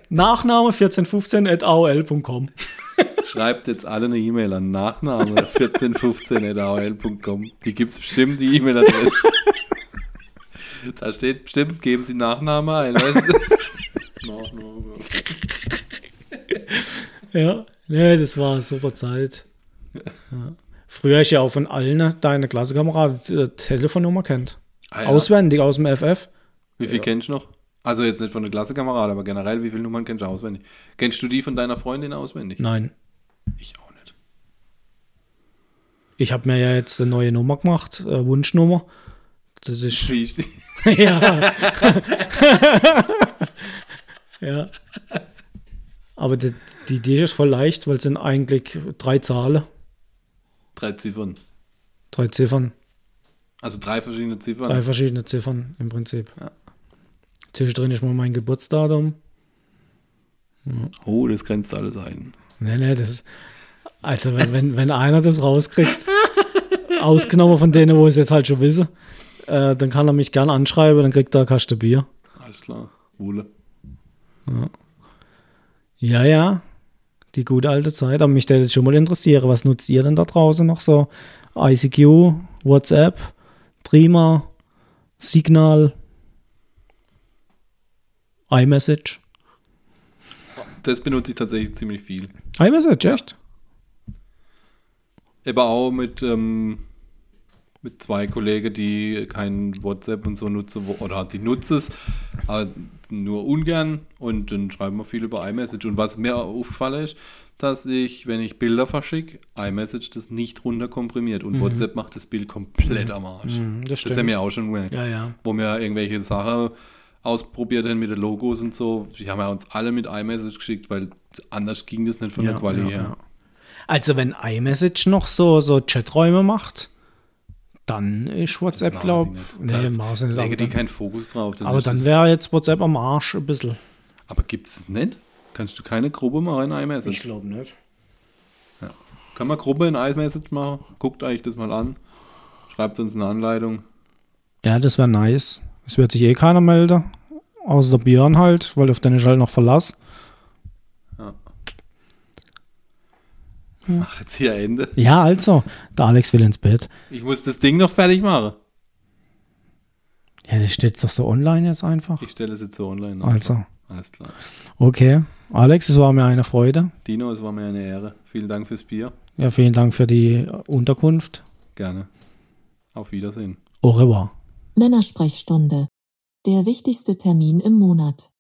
Nachname 1415 at aol.com. Schreibt jetzt alle eine E-Mail an Nachname 1415.aol.com. Die gibt es bestimmt, die E-Mail-Adresse. da steht bestimmt, geben Sie Nachname ein. Weißt du? Nachname. Ja, nee, das war eine super Zeit. Ja. Früher ist ja auch von allen deine Klassenkameraden die Telefonnummer kennt. Ah, ja. Auswendig aus dem FF. Wie viel kennst du noch? Also jetzt nicht von der Klassenkamerad, aber generell, wie viele Nummern kennst du auswendig? Kennst du die von deiner Freundin auswendig? Nein. Ich auch nicht. Ich habe mir ja jetzt eine neue Nummer gemacht, äh, Wunschnummer. Das ist ich ja. ja. Aber die, die Idee ist voll leicht, weil es sind eigentlich drei Zahlen, Drei Ziffern. drei Ziffern, Also drei verschiedene Ziffern. drei verschiedene Ziffern im Prinzip. Ja. Zwischendrin ist mal mein Geburtsdatum. Oh, das grenzt alles ein. Nee, nee, das ist. Also, wenn, wenn, wenn einer das rauskriegt, ausgenommen von denen, wo ich es jetzt halt schon wisse, äh, dann kann er mich gern anschreiben, dann kriegt er eine Kaste Bier. Alles klar. Wule. Ja, ja, die gute alte Zeit. Aber mich würde jetzt schon mal interessieren, was nutzt ihr denn da draußen noch so? ICQ, WhatsApp, Trima, Signal, iMessage. Das benutze ich tatsächlich ziemlich viel. iMessage, echt? Aber auch mit, ähm, mit zwei Kollegen, die kein WhatsApp und so nutzen, oder die nutzen es, aber nur ungern und dann schreiben wir viel über iMessage. Und was mir aufgefallen ist, dass ich, wenn ich Bilder verschicke, iMessage das nicht runterkomprimiert und WhatsApp macht das Bild komplett am Arsch. Mhm, das das ist ja stimmt. mir auch schon gemerkt. Ja, ja. Wo wir irgendwelche Sachen ausprobiert haben mit den Logos und so. Die haben ja uns alle mit iMessage geschickt, weil anders ging das nicht von der Qualität her. Also wenn iMessage noch so, so Chaträume macht, dann ist WhatsApp, machen glaube ich. Nee, machen nicht. Aber die dann, keinen Fokus drauf. aber ist dann wäre jetzt WhatsApp am Arsch ein bisschen. Aber gibt es das nicht? Kannst du keine Gruppe machen in iMessage? glaube nicht. Kann man Gruppe in iMessage machen? Guckt euch das mal an. Schreibt uns eine Anleitung. Ja, das wäre nice. Es wird sich eh keiner melden. Außer der Björn halt, weil auf den ich halt noch Verlass. Ach, jetzt hier Ende. Ja, also, der Alex will ins Bett. Ich muss das Ding noch fertig machen. Ja, das steht doch so online jetzt einfach. Ich stelle es jetzt so online. Also, Alles klar. okay. Alex, es war mir eine Freude. Dino, es war mir eine Ehre. Vielen Dank fürs Bier. Ja, vielen Dank für die Unterkunft. Gerne. Auf Wiedersehen. Au revoir. Männersprechstunde. Der wichtigste Termin im Monat.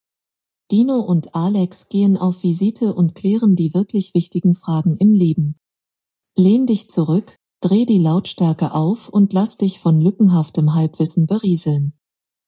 Dino und Alex gehen auf Visite und klären die wirklich wichtigen Fragen im Leben. Lehn dich zurück, dreh die Lautstärke auf und lass dich von lückenhaftem Halbwissen berieseln.